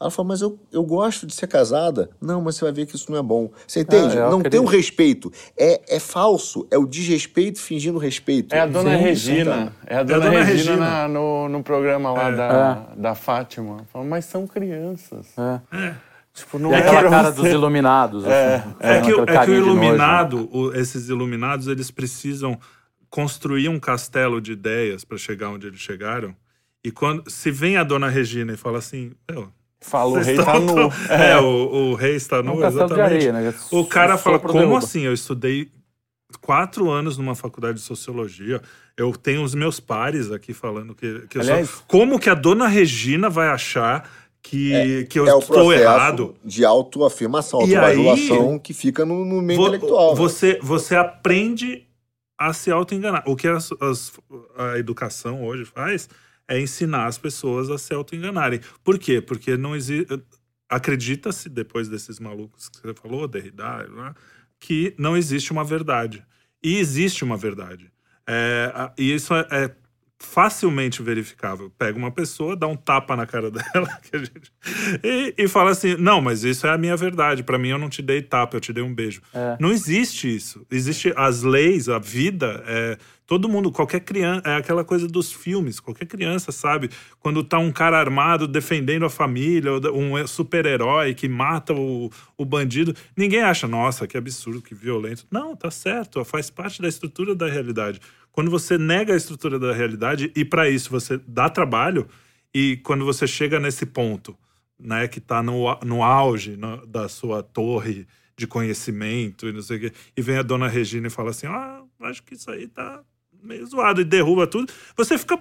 Ela falou, mas eu, eu gosto de ser casada. Não, mas você vai ver que isso não é bom. Você entende? é, eu não tem o respeito. É, é falso. É o desrespeito fingindo respeito. É a dona Sim, Regina. É a dona, Dona Regina, Regina. na- no, no programa lá É. da, da Fátima. Fala, mas são crianças. É. Tipo, não E é aquela cara você. dos iluminados. É, assim, É com que, é que o iluminado, o- esses iluminados, eles precisam construir um castelo de ideias para chegar onde eles chegaram. E quando se vem a dona Regina e fala assim, meu, Fala, o vocês rei estão tá nu. tão- É, o, o rei está nu, um castelo de exatamente. areia, né? O cara fala, como derruba." assim? Eu estudei quatro anos numa faculdade de sociologia. Eu tenho os meus pares aqui falando que, que eu Aliás- sou... Como que a dona Regina vai achar que, que eu é o estou errado? de autoafirmação, autobajulação que fica no, no meio Vo- intelectual. né? Você, você aprende a se auto-enganar. O que as- as- a educação hoje faz é ensinar as pessoas a se auto-enganarem. Por quê? Porque não existe. Acredita-se, depois desses malucos que você falou, Derrida, né, que não existe uma verdade. E existe uma verdade. É, e isso é, é facilmente verificável. Pega uma pessoa, dá um tapa na cara [LAUGHS] dela que a gente- e, e fala assim: não, mas isso é a minha verdade. Pra mim, eu não te dei tapa, eu te dei um beijo. É. Não existe isso. Existe as leis, a vida. É, todo mundo, qualquer criança, é aquela coisa dos filmes. Qualquer criança sabe quando tá um cara armado defendendo a família, um super-herói que mata o, o bandido. Ninguém acha, nossa, que absurdo, que violento. Não, tá certo. Faz parte da estrutura da realidade. Quando você nega a estrutura da realidade e para isso você dá trabalho e quando você chega nesse ponto, né, que tá no, no auge no- da sua torre de conhecimento e não sei o quê, e vem a dona Regina e fala assim: "Ah, acho que isso aí tá meio zoado" e derruba tudo, você fica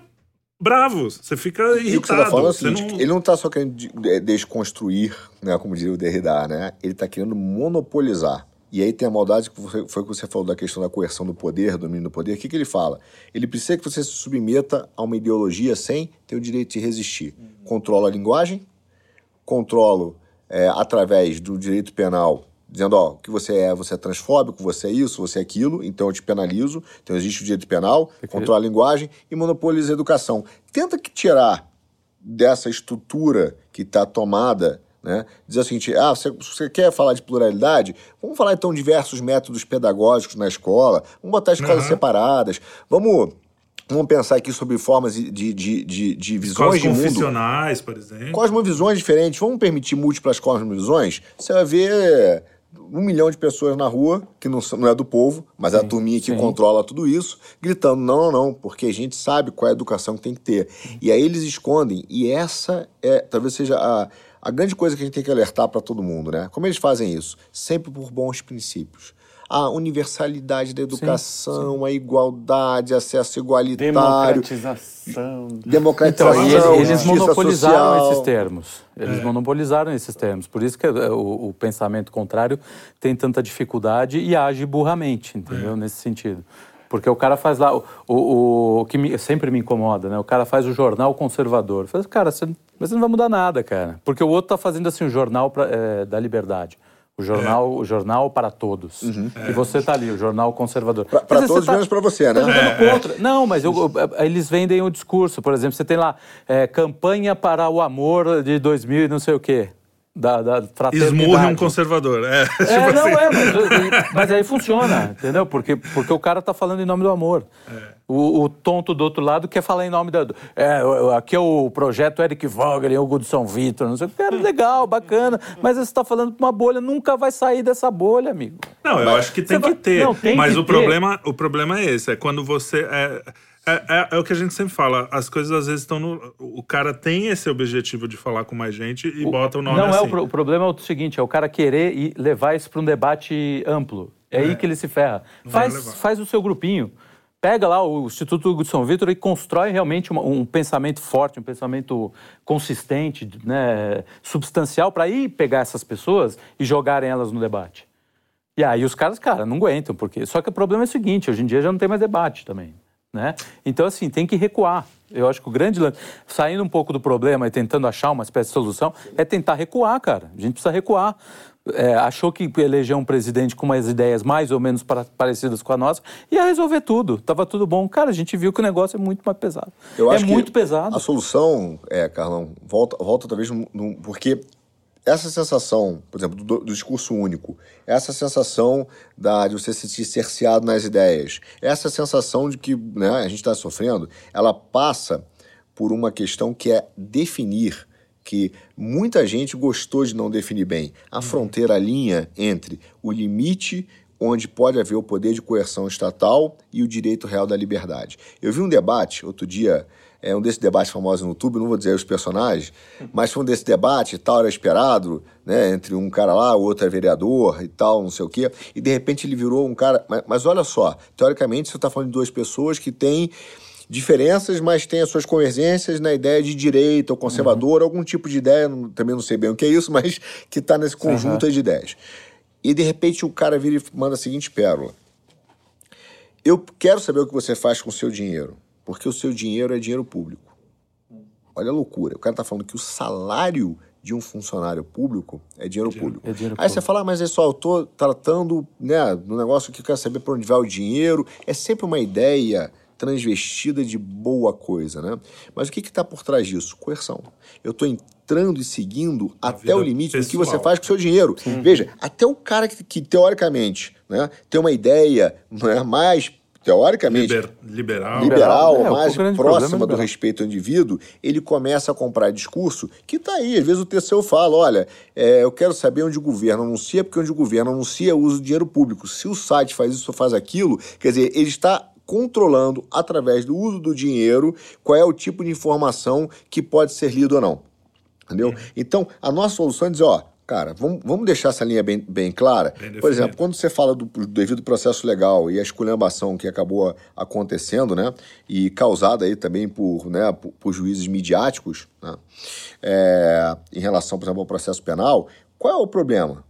bravo, você fica E o que você irritado. está falando é o seguinte, não- ele não está só querendo de- de- desconstruir, né, como diria o Derrida, né? Ele está querendo monopolizar. E aí tem a maldade que foi, foi o que você falou da questão da coerção do poder, domínio do poder. O que, que ele fala? Ele precisa que você se submeta a uma ideologia sem ter o direito de resistir. Controla a linguagem, controlo é, através do direito penal, dizendo, ó, o que você é, você é transfóbico, você é isso, você é aquilo, então eu te penalizo. Então existe o direito penal, controla a linguagem e monopoliza a educação. Tenta que tirar dessa estrutura que está tomada, né? Dizer o seguinte, ah, você, você quer falar de pluralidade? Vamos falar então de diversos métodos pedagógicos na escola, vamos botar escolas Uhum. separadas, vamos, vamos pensar aqui sobre formas de, de, de, de, visões de mundo. confessionais, por exemplo. Cosmovisões diferentes. Vamos permitir múltiplas cosmovisões? Você vai ver um milhão de pessoas na rua, que não, não é do povo, mas é a turminha que sim. controla tudo isso, gritando: não, não, não, porque a gente sabe qual é a educação que tem que ter. E aí eles escondem, e essa é talvez seja a, a grande coisa que a gente tem que alertar para todo mundo, né? Como eles fazem isso? Sempre por bons princípios. A universalidade da educação, a igualdade, acesso igualitário, Democratização. democratização, Então, e eles, eles monopolizaram social. esses termos. Eles monopolizaram esses termos. Por isso que é, o, o pensamento contrário tem tanta dificuldade e age burramente, entendeu? Nesse sentido. Porque o cara faz lá, o, o, o que me- sempre me incomoda, né? O cara faz o jornal conservador. Faz, cara, você, mas você não vai mudar nada, cara. Porque o outro tá fazendo assim o jornal pra, é, da liberdade. O jornal, o jornal para todos. E você tá ali, o jornal conservador. Você todos, tá- menos pra você, né? Tá jogando contra. Não, mas eu- eu- eles vendem o discurso. Por exemplo, você tem lá é, campanha para o amor de 2000 e não sei o quê. Da, da fraternidade. Esmurre um conservador. É, [LAUGHS] tipo É, não assim. é, mas, mas aí funciona, entendeu? Porque, porque o cara tá falando em nome do amor. O, o tonto do outro lado quer falar em nome da. É, aqui é o projeto Eric Vogel, Hugo de São Vitor, não sei o que. Cara, legal, bacana. Mas você tá falando pra uma bolha, nunca vai sair dessa bolha, amigo. Não, eu acho que tem que vai- ter. Não, tem mas que o, ter. Problema, o problema é esse: é quando você. É, é, é- é o que a gente sempre fala. As coisas às vezes estão no. O cara tem esse objetivo de falar com mais gente e bota o nome Não é assim. o, pro- o problema é o seguinte, é o cara querer e levar isso para um debate amplo. É, aí que ele se ferra. Faz, faz o seu grupinho. Pega lá o Instituto Hugo de São Vitor e constrói realmente uma- um pensamento forte, um pensamento consistente, né, substancial, para ir pegar essas pessoas e jogarem elas no debate. E aí os caras, cara, não aguentam, porque. Só que o problema é o seguinte: hoje em dia já não tem mais debate também. Né? Então, assim, tem que recuar. Eu acho que o grande lance, saindo um pouco do problema e tentando achar uma espécie de solução, é tentar recuar, cara. A gente precisa recuar. É, achou que eleger um presidente com umas ideias mais ou menos parecidas com a nossa ia resolver tudo. Tava tudo bom. Cara, a gente viu que o negócio é muito mais pesado. Eu é acho muito pesado. A solução, é, Carlão, volta, volta talvez num- porque essa sensação, por exemplo, do, do discurso único, essa sensação da, de você se sentir cerceado nas ideias, essa sensação de que né, a gente está sofrendo, ela passa por uma questão que é definir que muita gente gostou de não definir bem a fronteira, a linha entre o limite onde pode haver o poder de coerção estatal e o direito real da liberdade. Eu vi um debate outro dia, é um desses debates famosos no YouTube, não vou dizer os personagens, mas foi um desse debate e tal, era esperado, né, entre um cara lá, o outro é vereador e tal, não sei o quê, e de repente ele virou um cara, mas, mas olha só, teoricamente você está falando de duas pessoas que têm diferenças, mas têm as suas convergências na ideia de direita ou conservador, algum tipo de ideia, não- também não sei bem o que é isso, [LAUGHS] mas que está nesse conjunto aí de ideias. E de repente o cara vira e manda a seguinte pérola. Eu quero saber o que você faz com o seu dinheiro, porque o seu dinheiro é dinheiro público. Olha a loucura. O cara tá falando que o salário de um funcionário público é dinheiro público. é dinheiro Aí você fala, ah, mas é só, eu tô tratando, né, no negócio que eu quero saber para onde vai o dinheiro. É sempre uma ideia transvestida de boa coisa, né? Mas o que que tá por trás disso? Coerção. Eu tô entrando e seguindo até o limite do que pessoal. você faz com o seu dinheiro. Veja, até o cara que, que teoricamente né, tem uma ideia né, mais, teoricamente, Liber- liberal. liberal, É, o mais problema é próxima do liberal. respeito ao indivíduo, ele começa a comprar discurso que está aí. Às vezes o TCU fala, olha, é, eu quero saber onde o governo anuncia, porque onde o governo anuncia o uso do dinheiro público. Se o site faz isso ou faz aquilo, quer dizer, ele está controlando, através do uso do dinheiro, qual é o tipo de informação que pode ser lido ou não. Entendeu? Então, a nossa solução é dizer, ó, cara, vamos, vamos deixar essa linha bem, bem clara. Bem Por exemplo, quando você fala do, do devido processo legal e a esculhambação que acabou acontecendo, né, e causada aí também por, né, por, por juízes midiáticos, né, é, em relação, por exemplo, ao processo penal, qual é o problema?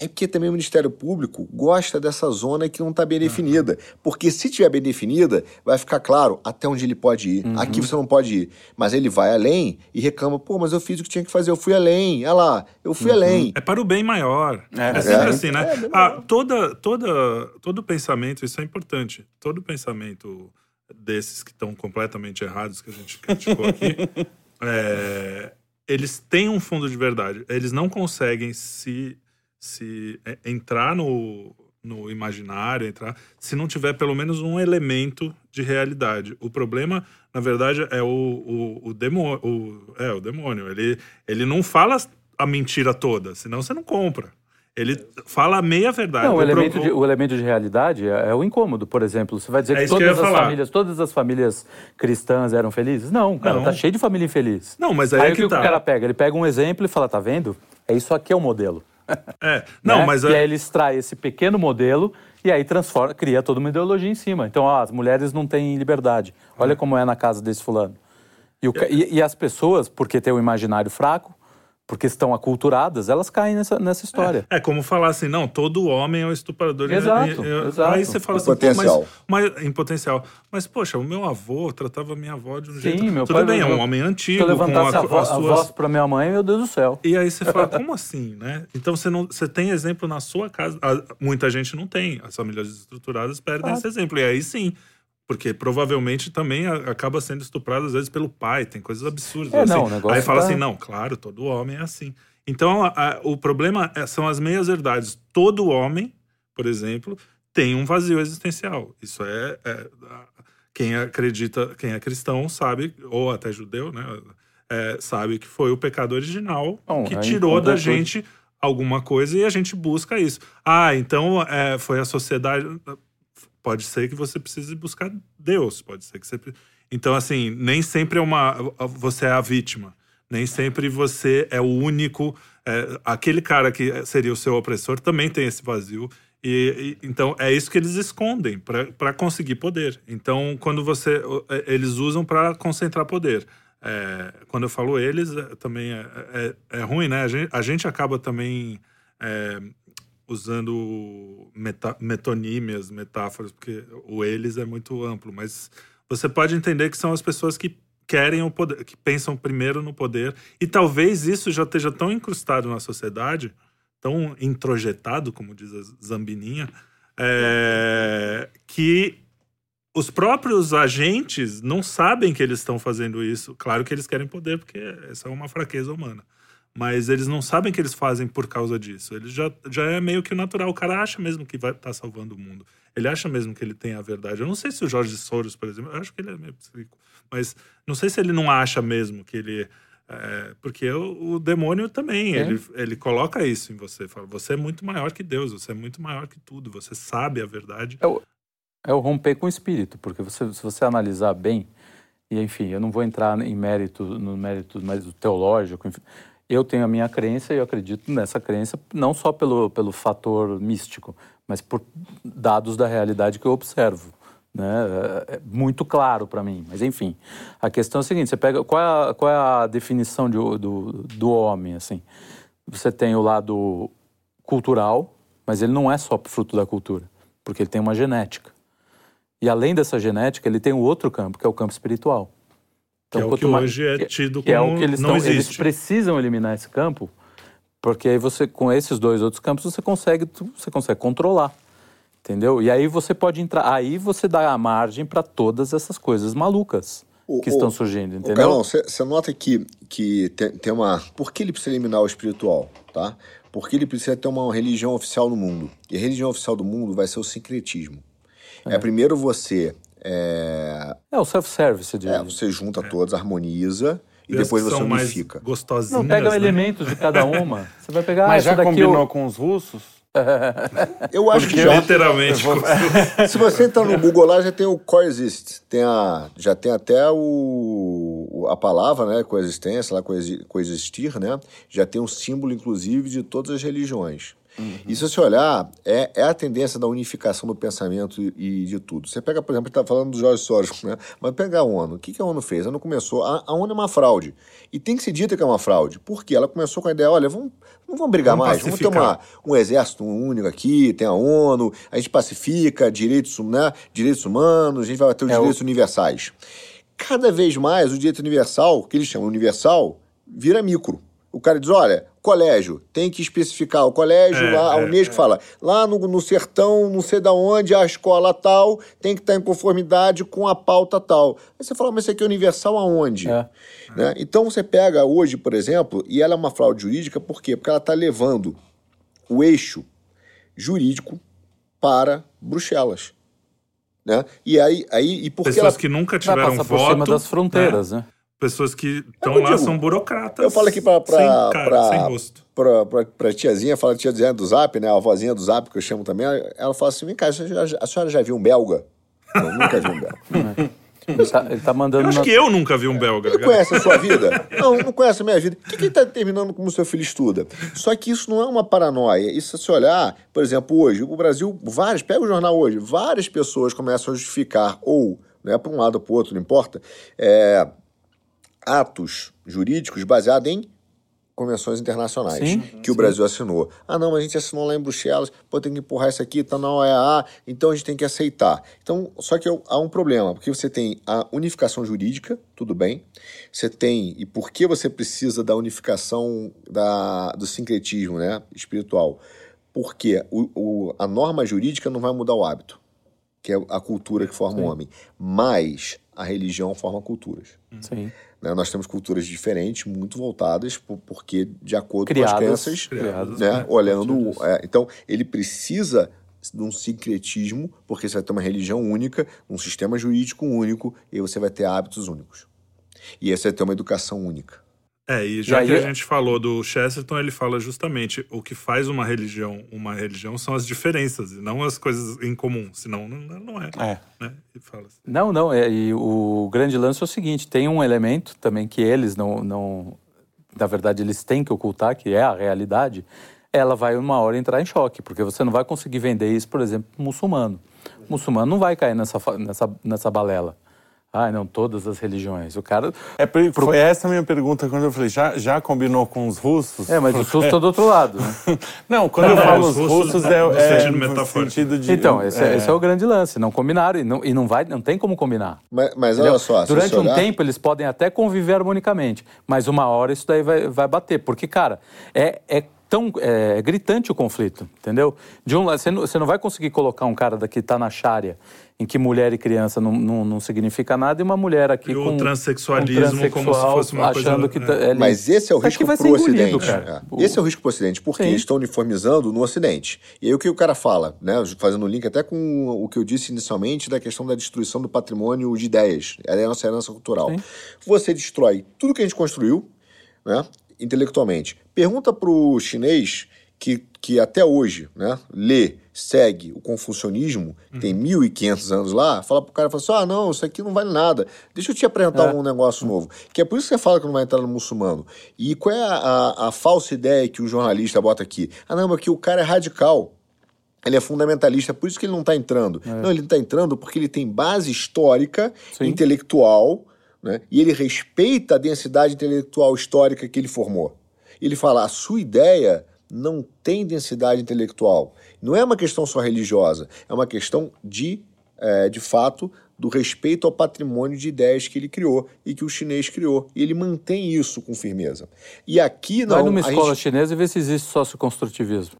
É porque também o Ministério Público gosta dessa zona que não está bem definida. Porque se tiver bem definida, vai ficar claro até onde ele pode ir. Aqui você não pode ir. Mas ele vai além e reclama, pô, mas eu fiz o que tinha que fazer, eu fui além. Olha lá, eu fui além. É para o bem maior. É, É. sempre É. assim, né? Ah, toda, toda, todo pensamento, isso é importante. Todo pensamento desses que estão completamente errados, que a gente criticou aqui, [LAUGHS] é, eles têm um fundo de verdade. Eles não conseguem se, se é, entrar no, no imaginário, entrar, se não tiver pelo menos um elemento de realidade. O problema, na verdade, é o, o, o demônio. O, é, o demônio. Ele, ele não fala a mentira toda, senão você não compra. Ele fala a meia verdade. Não, o elemento, de, o elemento de realidade é, é o incômodo, por exemplo. Você vai dizer É que que todas ia as falar. famílias, todas as famílias cristãs eram felizes? Não, cara, Não. tá cheio de família infeliz. Não, mas aí, Aí é o que que o tá. cara pega? Ele pega um exemplo e fala, tá vendo? É isso aqui é o modelo. [LAUGHS] É. Não, né? mas E aí é, ele extrai esse pequeno modelo e aí transforma, cria toda uma ideologia em cima. Então, ó, as mulheres não têm liberdade. Olha como é na casa desse fulano. E, o ca- e- e as pessoas, porque têm o imaginário fraco, porque estão aculturadas, elas caem nessa, nessa história. é como falar assim, não, todo homem é um estuprador. Exato, e- e- exato. Aí você fala Em assim, potencial. mas, mas em potencial. Mas poxa, o meu avô tratava minha avó de um jeito. meu Tudo pai- bem, é um eu- homem Se antigo eu com levantasse a, a, vo- as a suas voz pra minha mãe, meu Deus do céu. E aí você fala, como assim, né? Então você não, você tem exemplo na sua casa. Muita gente não tem. As famílias estruturadas perdem Claro. esse exemplo. E aí sim. Porque provavelmente também acaba sendo estuprado às vezes pelo pai, tem coisas absurdas. É, assim. não, aí fala tá- assim: não, claro, todo homem é assim. Então a- a- o problema é- são as meias verdades. Todo homem, por exemplo, tem um vazio existencial. Isso é, é- quem acredita, quem é cristão sabe, ou até judeu, né? é, sabe que foi o pecado original Bom, que tirou da gente alguma coisa e a gente busca isso. Ah, então é, foi a sociedade. Pode ser que você precise buscar Deus, pode ser que você. Então, assim, nem sempre é uma. Você é a vítima. Nem sempre você é o único. é, aquele cara que seria o seu opressor também tem esse vazio. E, e- então é isso que eles escondem para conseguir poder. Então, quando você. é, Eles usam para concentrar poder. É, quando eu falo eles, é, também é, é, é ruim, né? A gente, a gente acaba também usando meta, metonímias, metáforas, porque o eles é muito amplo, mas você pode entender que são as pessoas que querem o poder, que pensam primeiro no poder, e talvez isso já esteja tão incrustado na sociedade, tão introjetado, como diz a Zambininha, é, que os próprios agentes não sabem que eles estão fazendo isso. Claro que eles querem poder, porque essa é uma fraqueza humana. Mas eles não sabem que eles fazem por causa disso. Eles já, já é meio que natural. O cara acha mesmo que vai estar salvando o mundo. Ele acha mesmo que ele tem a verdade. Eu não sei se o Jorge Soros, por exemplo, eu acho que ele é meio psíquico. Mas não sei se ele não acha mesmo que ele. é, porque o, o demônio também, É. ele, ele coloca isso em você. Fala, você é muito maior que Deus, você é muito maior que tudo, você sabe a verdade. É o, é o romper com o espírito, porque você, se você analisar bem, e enfim, eu não vou entrar em mérito, no mérito mais teológico, enfim, eu tenho a minha crença e eu acredito nessa crença não só pelo, pelo fator místico, mas por dados da realidade que eu observo. Né? É é muito claro para mim, mas enfim. A questão é a seguinte: você pega qual é a, qual é a definição de, do, do homem? Assim, você tem o lado cultural, mas ele não é só fruto da cultura, porque ele tem uma genética. E além dessa genética, ele tem outro campo, que é o campo espiritual. Que é o que mais- hoje é que- tido que é o como que eles, não tão- eles existe. precisam eliminar esse campo, porque aí você, com esses dois outros campos, você consegue, você consegue controlar. Entendeu? E aí você pode entrar. Aí você dá a margem para todas essas coisas malucas O- que o- estão surgindo, Ô, entendeu? Carlão, você nota que, que tem, tem uma. Por que ele precisa eliminar o espiritual? Tá? Porque ele precisa ter uma religião oficial no mundo. E a religião oficial do mundo vai ser o sincretismo. É, primeiro você. É, É o self-service de. é, você junta todas, harmoniza e E as depois você unifica. gostosinhas, Não, pega né? elementos de cada uma. Você vai pegar. Mas já combinou eu- com os russos? [LAUGHS] Eu acho que já. Literalmente. [LAUGHS] Se você entrar no Google lá, já tem o coexist. Tem a, já tem até o, a palavra, né? Coexistência, lá, coexi- coexistir, né? Já tem um símbolo, inclusive, de todas as religiões. E se você olhar, é, é a tendência da unificação do pensamento e, e de tudo. Você pega, por exemplo, está falando do Jorge Soros, [LAUGHS] né? Mas pega a ONU. O que, que a ONU fez? A ONU começou. A, a ONU é uma fraude. E tem que ser dita que é uma fraude. Por quê? Ela começou com a ideia: olha, vamos, não vamos brigar Vamos mais, vamos ter uma, pacificar. um exército único aqui, tem a ONU, a gente pacifica direitos, né, direitos humanos, a gente vai ter os É, o- direitos universais. Cada vez mais o direito universal, que eles chamam universal, vira micro. O cara diz, olha, colégio, tem que especificar. O colégio, É, lá, a é, Unesco fala, lá no, no sertão, não sei da onde, a escola tal, tem que estar em conformidade com a pauta tal. Aí você fala, mas isso aqui é universal aonde? É. Né? Então você pega hoje, por exemplo, e ela é uma fraude jurídica, por quê? Porque ela está levando o eixo jurídico para Bruxelas. Né? E aí, aí e porque Pessoas ela que nunca tiveram passar por voto. cima das fronteiras, né? né? Pessoas que estão É lá são burocratas. Eu falo aqui pra, pra, sem cara, pra, sem rosto. pra, pra, pra tiazinha, fala tiazinha do Zap, né? A vozinha do Zap, que eu chamo também. Ela fala assim: vem cá, a senhora já, a senhora já viu um belga? Eu nunca vi um belga. [LAUGHS] Ele tá, ele tá mandando. Eu acho na- que eu nunca vi um belga. Não cara. conhece a sua vida? [LAUGHS] Não, não conhece a minha vida. O que, que ele está determinando como seu filho estuda? Só que isso não é uma paranoia. Isso se olhar, por exemplo, hoje, o Brasil, várias, pega o jornal hoje, várias pessoas começam a justificar, ou, né, para um lado ou para o outro, não importa, é, atos jurídicos baseados em convenções internacionais Sim, que o Brasil assinou. Ah, não, mas a gente assinou lá em Bruxelas, pô, tem que empurrar isso aqui, tá na OEA, então a gente tem que aceitar. Então, só que há um problema, porque você tem a unificação jurídica, tudo bem, você tem, e por que você precisa da unificação da, do sincretismo né, espiritual? Porque o, o, a norma jurídica não vai mudar o hábito, que é a cultura que forma o homem, mas a religião forma culturas. Sim. Né? Nós temos culturas diferentes, muito voltadas, por- porque de acordo Criadas, com as crenças, criadas, né? né? olhando. é, então, ele precisa de um sincretismo, porque você vai ter uma religião única, um sistema jurídico único, e você vai ter hábitos únicos. E aí você vai ter uma educação única. É, e já aí que a gente falou do Chesterton, ele fala justamente o que faz uma religião uma religião são as diferenças, e não as coisas em comum. Senão não, não é. É. Né? Assim. Não, não. É, e o grande lance é o seguinte: tem um elemento também que eles não, não. Na verdade, eles têm que ocultar, que é a realidade. Ela vai uma hora entrar em choque, porque você não vai conseguir vender isso, por exemplo, pro muçulmano. O muçulmano não vai cair nessa, nessa, nessa balela. Ah, não, todas as religiões. O cara. É, foi essa a minha pergunta quando eu falei, já, já combinou com os russos? É, mas o susto é do outro lado. Né? [LAUGHS] Não, quando eu Não, falo os os russos, russos, é, no é sentido no sentido de... Então, esse é, esse é o grande lance. Não combinaram e não, e não, vai, não tem como combinar. Mas, mas olha só, Durante um olhar- tempo eles podem até conviver harmonicamente, mas uma hora isso daí vai, vai bater. Porque, cara, é, é tão é, gritante o conflito, entendeu? De um lado, você não, você não vai conseguir colocar um cara daqui tá na Sharia, em que mulher e criança não, não, não significa nada, e uma mulher aqui E o com transexualismo um como se fosse uma achando coisa- que tá- é. é Mas esse é o risco ser engolido, Ocidente. cara. É. Esse é o risco pro Ocidente, porque Sim. eles estão uniformizando no Ocidente. E aí o que o cara fala, né? Fazendo um link até com o que eu disse inicialmente da questão da destruição do patrimônio de ideias. Ela é a nossa herança cultural. Sim. Você destrói tudo que a gente construiu, né? Intelectualmente. Pergunta pro chinês que, que até hoje, né? Lê, segue o confucionismo, que tem 1.500 anos lá, fala pro cara, fala assim, ah, não, isso aqui não vale nada. Deixa eu te apresentar É. um negócio novo. Que é por isso que você fala que não vai entrar no muçulmano. E qual é a, a- a falsa ideia que o jornalista bota aqui? Ah, não, mas que o cara é radical. Ele é fundamentalista, por isso que ele não está entrando. Não, ele está entrando porque ele tem base histórica, Sim. intelectual, né? e ele respeita a densidade intelectual histórica que ele formou. Ele fala, a sua ideia não tem densidade intelectual. Não é uma questão só religiosa, é uma questão de, é, de fato, do respeito ao patrimônio de ideias que ele criou e que o chinês criou. E ele mantém isso com firmeza. E aqui não. Vai numa escola gente- chinesa e vê se existe socioconstrutivismo.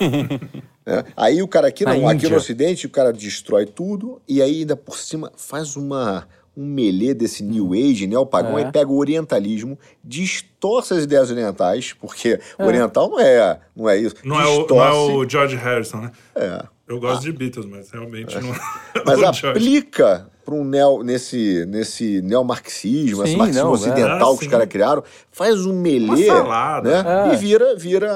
né? [LAUGHS] Aí o cara aqui não, aqui no Ocidente o cara destrói tudo e aí ainda por cima faz uma um melê desse New Age, neopagão, É. e pega o orientalismo, distorce as ideias orientais, porque oriental não é, não é isso. Não é, o, não é distorce, o George Harrison, né? é. Eu gosto de Beatles, mas realmente não é [LAUGHS] Mas aplica para um neo, nesse, nesse neomarxismo, esse marxismo não, é. ocidental Ah, que os sim. caras criaram, faz um melê, né? É. E vira, vira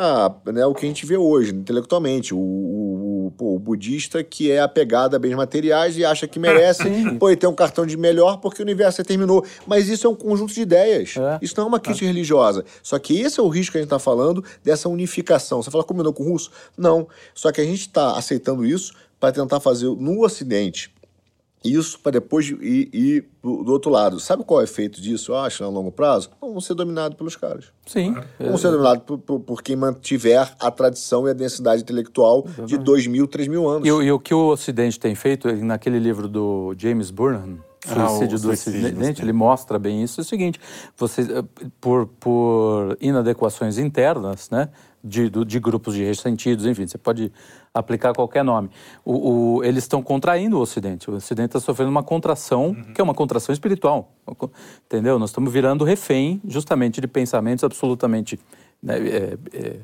né, o que a gente vê hoje, intelectualmente. O, o, o- pô, o budista que é apegado a bens materiais e acha que merece, [LAUGHS] pô, e tem um cartão de melhor porque o universo terminou. Mas isso é um conjunto de ideias. É. Isso não é uma crítica religiosa. Só que esse é o risco que a gente está falando dessa unificação. Você fala, combinou com o russo? Não. Só que a gente está aceitando isso para tentar fazer no Ocidente isso para depois ir, ir do outro lado. Sabe qual é o efeito disso, eu acho, a longo prazo? Não vão ser dominados pelos caras. Sim. Vão ser dominados por, por- por quem mantiver a tradição e a densidade intelectual de dois mil, três mil anos. E, o- e o que o Ocidente tem feito, ele- naquele livro do James Burnham, Ah, o Suicídio do Suicídio do Ocidente, Ocidente. ele mostra bem isso. É o seguinte, você, eh, por, por inadequações internas, né, de, de grupos de ressentidos, enfim, você pode aplicar qualquer nome. O, o- eles estão contraindo o Ocidente. O Ocidente está sofrendo uma contração, que é uma contração espiritual, entendeu? Nós estamos virando refém justamente de pensamentos absolutamente né, é, é,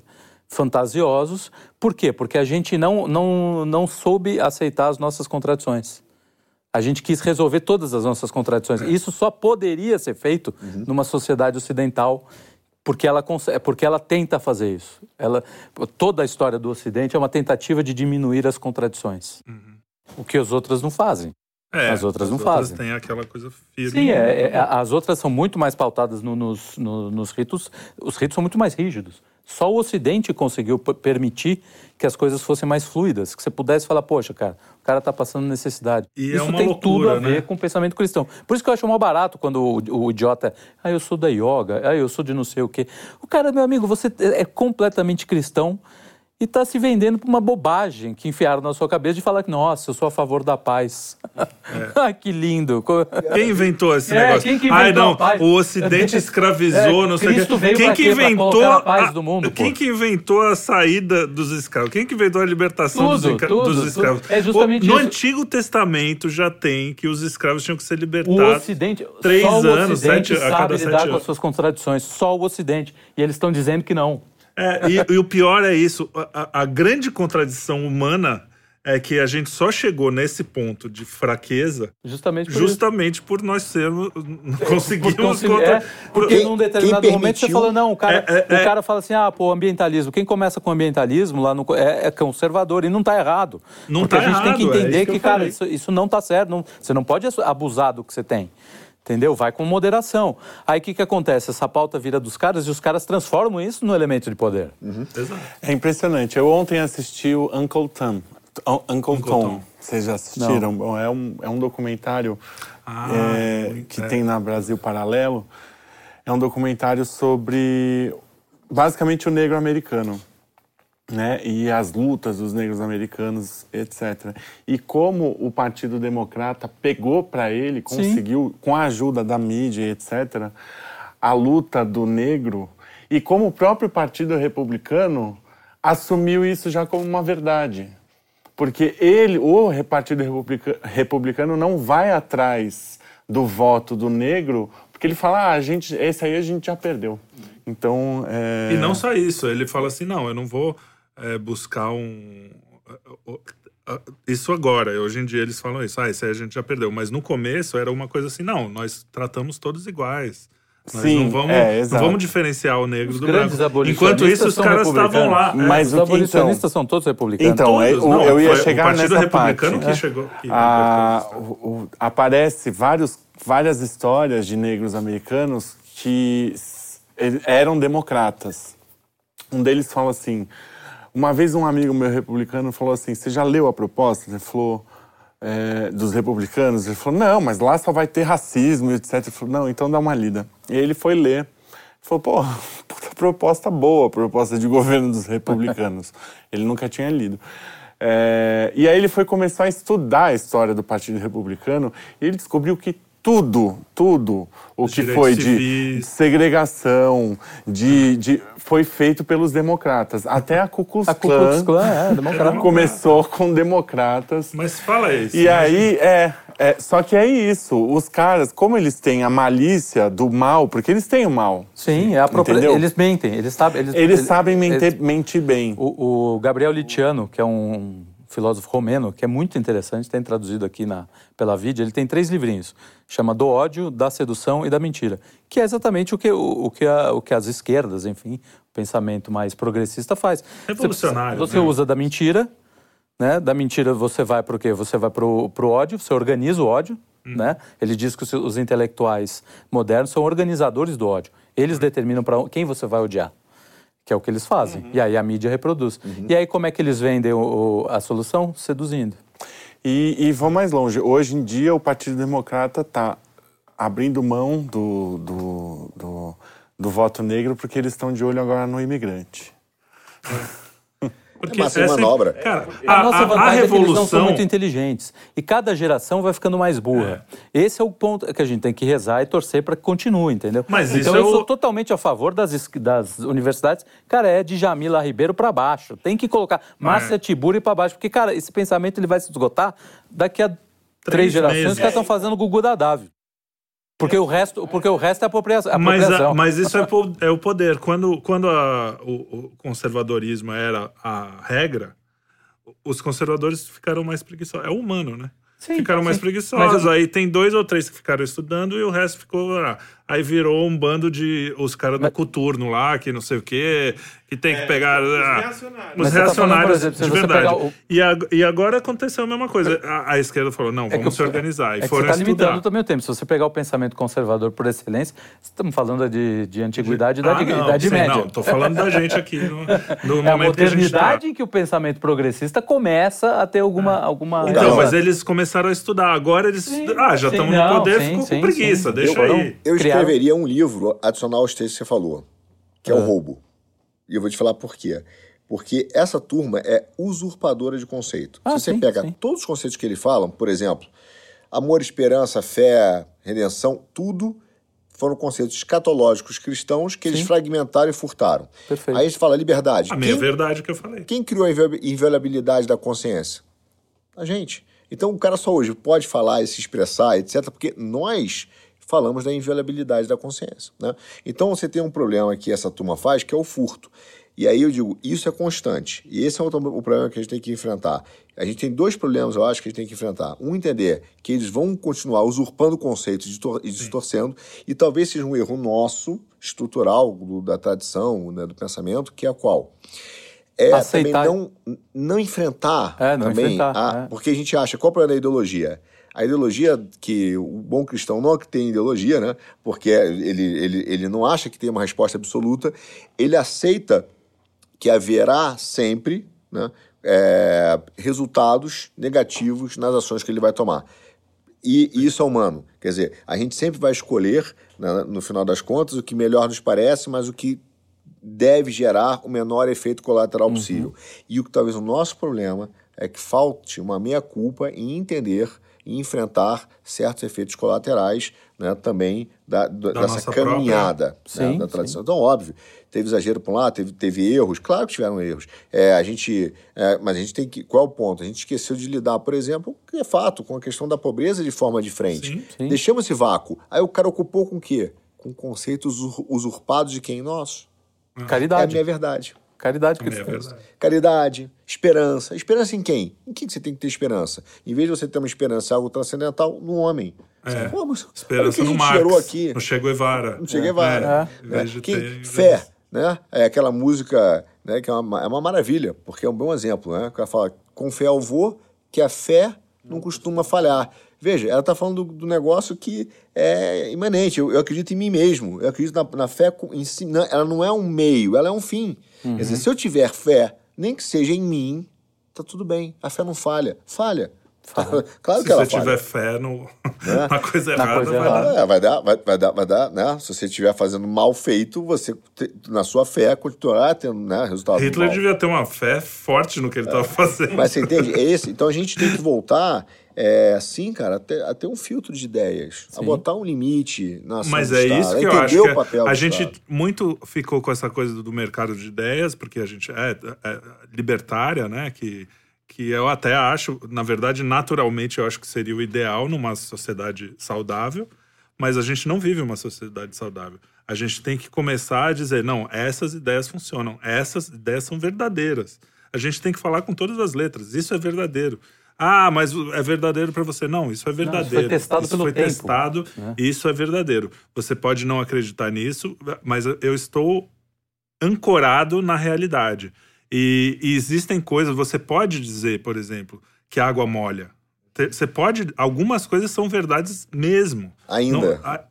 fantasiosos. Por quê? Porque a gente não, não, não soube aceitar as nossas contradições. A gente quis resolver todas as nossas contradições. Isso só poderia ser feito Uhum. numa sociedade ocidental porque ela, consegue, porque ela tenta fazer isso. Ela, toda a história do Ocidente é uma tentativa de diminuir as contradições. O que as outras não fazem. É, As outras não fazem. têm aquela coisa firme. Sim, é, é, as outras são muito mais pautadas no- nos, no- nos ritos. Os ritos são muito mais rígidos. Só o Ocidente conseguiu permitir que as coisas fossem mais fluidas, que você pudesse falar, poxa, cara, o cara está passando necessidade. E é isso uma tem tudo loucura, a ver né? com o pensamento cristão. Por isso que eu acho mal barato quando o, o idiota, ah, eu sou da yoga, ah, eu sou de não sei o quê. O cara, meu amigo, você é completamente cristão e está se vendendo por uma bobagem que enfiaram na sua cabeça de falar que, nossa, eu sou a favor da paz. [LAUGHS] ah, que lindo. Quem inventou esse É, negócio? quem que Ai, inventou não, a paz? o Ocidente escravizou, É, não sei o veio Quem que inventou a paz do mundo, Quem pô. que inventou a saída dos escravos? Quem que inventou a libertação dos, Tudo, escra- tudo, dos tudo. escravos? É justamente no isso. Antigo Testamento já tem que os escravos tinham que ser O libertados. Ocidente, três só o anos, Ocidente sete- a sabe cada lidar sete com anos. as suas contradições. Só o Ocidente. E eles estão dizendo que não. É, e, e o pior é isso. A, a- grande contradição humana é que a gente só chegou nesse ponto de fraqueza Justamente por justamente por nós sermos. Não conseguimos Por contra- é, porque Quem- num determinado momento você fala, não, o cara, É, é, o é. cara fala assim, ah, pô, ambientalismo. Quem começa com ambientalismo lá no, é, é conservador e não tá errado. Não porque tá a gente tem que errado, é entender isso que que, cara, isso, isso não tá certo. não- você não pode abusar do que você tem. Entendeu? Vai com moderação. Aí o que, que acontece? Essa pauta vira dos caras e os caras transformam isso no elemento de poder. Exato. É impressionante. Eu ontem assisti o Uncle Tom. O- Uncle, Tom. Tom. Vocês já assistiram? Bom, é, um, é um documentário Ah, é, que é. tem na Brasil Paralelo. É um documentário sobre basicamente o negro americano. Né? E as lutas dos negros americanos, etc. E como o Partido Democrata pegou para ele, conseguiu, com a ajuda da mídia, etc., a luta do negro, e como o próprio Partido Republicano assumiu isso já como uma verdade. Porque ele, o Partido Republica- Republicano, não vai atrás do voto do negro, porque ele fala, ah, a gente, esse aí a gente já perdeu. Então, é... E não só isso, ele fala assim: não, eu não vou é, buscar um. Isso agora, hoje em dia eles falam isso, ah, isso aí a gente já perdeu. Mas no começo era uma coisa assim: não, nós tratamos todos iguais. Nós Sim, não, vamos, é, não vamos diferenciar o negro Os do grandes branco. Enquanto isso, os caras estavam lá. republicanos. é, Mas Os o que, abolicionistas então? são todos republicanos. Então, todos, eu- não, eu ia chegar o Partido nessa Republicano parte. que É. chegou. Que Ah, libertou o- o- aparece vários, várias histórias de negros americanos que eram democratas. Um deles fala assim: uma vez um amigo meu republicano falou assim: Você já leu a proposta? Ele falou. é, dos republicanos? Ele falou: Não, mas lá só vai ter racismo etc. Ele falou: Não, então dá uma lida. E aí ele foi ler. Ele falou: Pô, [LAUGHS] puta proposta boa, proposta de governo dos republicanos. [LAUGHS] ele nunca tinha lido. É, e aí ele foi começar a estudar a história do Partido Republicano e ele descobriu que tudo, tudo o Os que foi de civis. segregação, de, de, foi feito pelos democratas. Até a Ku Klux A Ku Klux Klan Klan, é, democrata. começou com democratas. Mas fala isso. E né? aí, é, é, só que é isso, os caras, como eles têm a malícia do mal, porque eles têm o mal, Sim, é a própria, Entendeu? eles mentem, eles sabem. Eles, eles eles- sabem mentir, eles- mentir bem. O, o Gabriel Litiano, que é um filósofo romeno, que é muito interessante, tem traduzido aqui na, pela Vídeo, ele tem três livrinhos. Chama Do Ódio, da Sedução e da Mentira. Que é exatamente o que, o, o que, a- o que as esquerdas, enfim, o pensamento mais progressista faz. Revolucionário, Você, você né? usa da mentira, né? Da mentira você vai para o quê? Você vai para o ódio, você organiza o ódio, Hum. né? Ele diz que os, os intelectuais modernos são organizadores do ódio. Eles determinam para quem você vai odiar. Que é o que eles fazem. E aí a mídia reproduz. E aí como é que eles vendem o- o- a solução? Seduzindo. E, e vou mais longe. Hoje em dia, o Partido Democrata está abrindo mão do, do, do, do voto negro porque eles estão de olho agora no imigrante. Porque É massa de essa- manobra. Cara, A, a, nossa a- a vantagem é que eles não são revolução. muito inteligentes. E cada geração vai ficando mais burra. Esse é o ponto que a gente tem que rezar e torcer para que continue, entendeu? Mas então isso eu é o- sou totalmente a favor das, das universidades. Cara, é de Jamila Ribeiro para baixo. Tem que colocar Márcia Tiburi para baixo. Porque, cara, esse pensamento ele vai se esgotar daqui a três, gerações. meses. Os caras estão fazendo Gugu da Davi. Porque o resto, porque o resto é apropria- Mas, a- apropriação. mas isso é, é o poder. Quando, quando a- o, o conservadorismo era a regra, os conservadores ficaram mais preguiçosos. É o humano, né? Sim, ficaram mais sim. preguiçosos. Mas eu- Aí tem dois ou três que ficaram estudando e o resto ficou lá. Aí virou um bando de os caras do coturno lá, que não sei o quê, que tem que pegar. ah, Mas Os você tá falando, reacionários exemplo, de verdade. o- E, ag- e agora aconteceu a mesma coisa. A, a esquerda falou: não, É que vamos o- se organizar. E É que foram você está limitando também o tempo. Se você pegar o pensamento conservador por excelência, estamos falando de, de antiguidade e da Ah, não, Idade sim, Média. Não, tô falando da gente aqui no, no É [LAUGHS] a momento que a gente tá. modernidade em que o pensamento progressista começa a ter alguma. alguma Então, Não, mas eles começaram a estudar. Agora eles. ah, já sim, estamos não, no poder, sim, ficou sim, com preguiça. sim. Deixa Eu- aí. Eu Criaram- escreveria um livro adicional aos textos que você falou, que é o Ah. roubo. E eu vou te falar por quê. Porque essa turma é usurpadora de conceito. Ah, Se você sim, pega sim. todos os conceitos que eles falam, por exemplo, amor, esperança, fé, redenção, tudo foram conceitos escatológicos cristãos que eles Sim. fragmentaram e furtaram. Perfeito. Aí você fala liberdade. A minha Quem- verdade que eu falei. quem criou a invi- inviolabilidade da consciência? A gente. Então o cara só hoje pode falar e se expressar, etc., porque nós falamos da inviolabilidade da consciência. Né? Então você tem um problema que essa turma faz, que é o furto. E aí eu digo, isso é constante. E esse é o, o problema que a gente tem que enfrentar. A gente tem dois problemas, eu acho, que a gente tem que enfrentar. Um, entender que eles vão continuar usurpando conceitos e distor- distorcendo, e talvez seja um erro nosso, estrutural, do- da tradição, né, do pensamento, que é qual? é Aceitar. também não, não enfrentar É, não também, enfrentar, a- é. porque a gente acha, qual o problema da ideologia? A ideologia que o bom cristão não tem ideologia, né? Porque ele, ele, ele não acha que tem uma resposta absoluta, ele aceita que haverá sempre né, é, resultados negativos nas ações que ele vai tomar. E, e isso é humano. Quer dizer, a gente sempre vai escolher, né, no final das contas, o que melhor nos parece, mas o que deve gerar o menor efeito colateral possível. E o que talvez o nosso problema é que falte uma meia-culpa em entender e enfrentar certos efeitos colaterais né, também da, da- Da dessa caminhada né, Sim, da sim. tradição. Então, óbvio, teve exagero por um lado, teve, teve erros, claro que tiveram erros. É, a gente, é, mas a gente tem que. Qual é o ponto? A gente esqueceu de lidar, por exemplo, que é fato, com a questão da pobreza de forma de frente. Sim. Sim. Deixamos esse vácuo. Aí o cara ocupou com o quê? Com conceitos usur- usurpados de quem? Nós. É a Caridade. minha verdade. Caridade que é fez. Caridade, esperança. Esperança em quem? Em quem que você tem que ter esperança? Em vez de você ter uma esperança em algo transcendental, no homem. É. Pô, mas que Esperança a no gente Marx, gerou aqui. no Che Guevara. No Che Guevara. É, em né? de Quem- ter- Fé, né? É aquela música né, que é uma, é uma maravilha, porque é um bom exemplo, né? Que ela fala, com fé eu vou, que a fé não costuma falhar. Veja, ela está falando do, do negócio que é imanente. Eu, eu acredito em mim mesmo. Eu acredito na, na fé com- em si. Não, ela não é um meio, ela é um fim. Quer dizer, se eu tiver fé, nem que seja em mim, tá tudo bem. A fé não falha. Falha. [LAUGHS] claro Se que ela você falha. tiver fé no, [LAUGHS] na coisa Na errada, coisa vai errada. dar. É, vai dar, vai, vai dar, vai dar, né? Se você estiver fazendo mal feito, você, na sua fé, continuará tendo né, resultado Hitler mal. devia ter uma fé forte no que ele estava fazendo. Mas você entende? É esse. Então a gente tem que voltar, é, assim, cara, a ter, a ter um filtro de ideias, a Sim. botar um limite na Mas é Estado, isso a que eu acho que papel a gente Estado. muito ficou com essa coisa do mercado de ideias, porque a gente é, é libertária, né? Que, que eu até acho, na verdade, naturalmente, eu acho que seria o ideal numa sociedade saudável, mas a gente não vive uma sociedade saudável. A gente tem que começar a dizer, não, essas ideias funcionam, essas ideias são verdadeiras. A gente tem que falar com todas as letras, isso é verdadeiro. Ah, mas é verdadeiro para você. Não, isso é verdadeiro. testado isso pelo foi tempo. testado, isso é verdadeiro. Você pode não acreditar nisso, mas eu estou ancorado na realidade. E, e existem coisas, você pode dizer, por exemplo, que a água molha. Você pode, algumas coisas são verdades mesmo. Ainda. Não- a-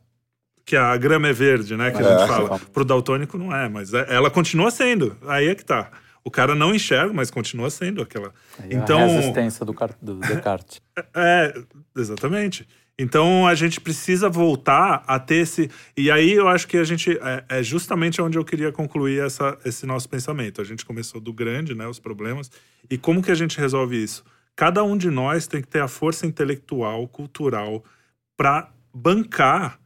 que a grama é verde, né? Que a É. gente fala. Pro daltônico não é, mas é- ela continua sendo. Aí é que tá. O cara não enxerga, mas continua sendo aquela. Então, A resistência do, do Descartes. [LAUGHS] é, exatamente. Então a gente precisa voltar a ter esse. E aí eu acho que a gente. É, é justamente onde eu queria concluir essa, esse nosso pensamento. A gente começou do grande, né? Os problemas. E como que a gente resolve isso? Cada um de nós tem que ter a força intelectual, cultural, para bancar.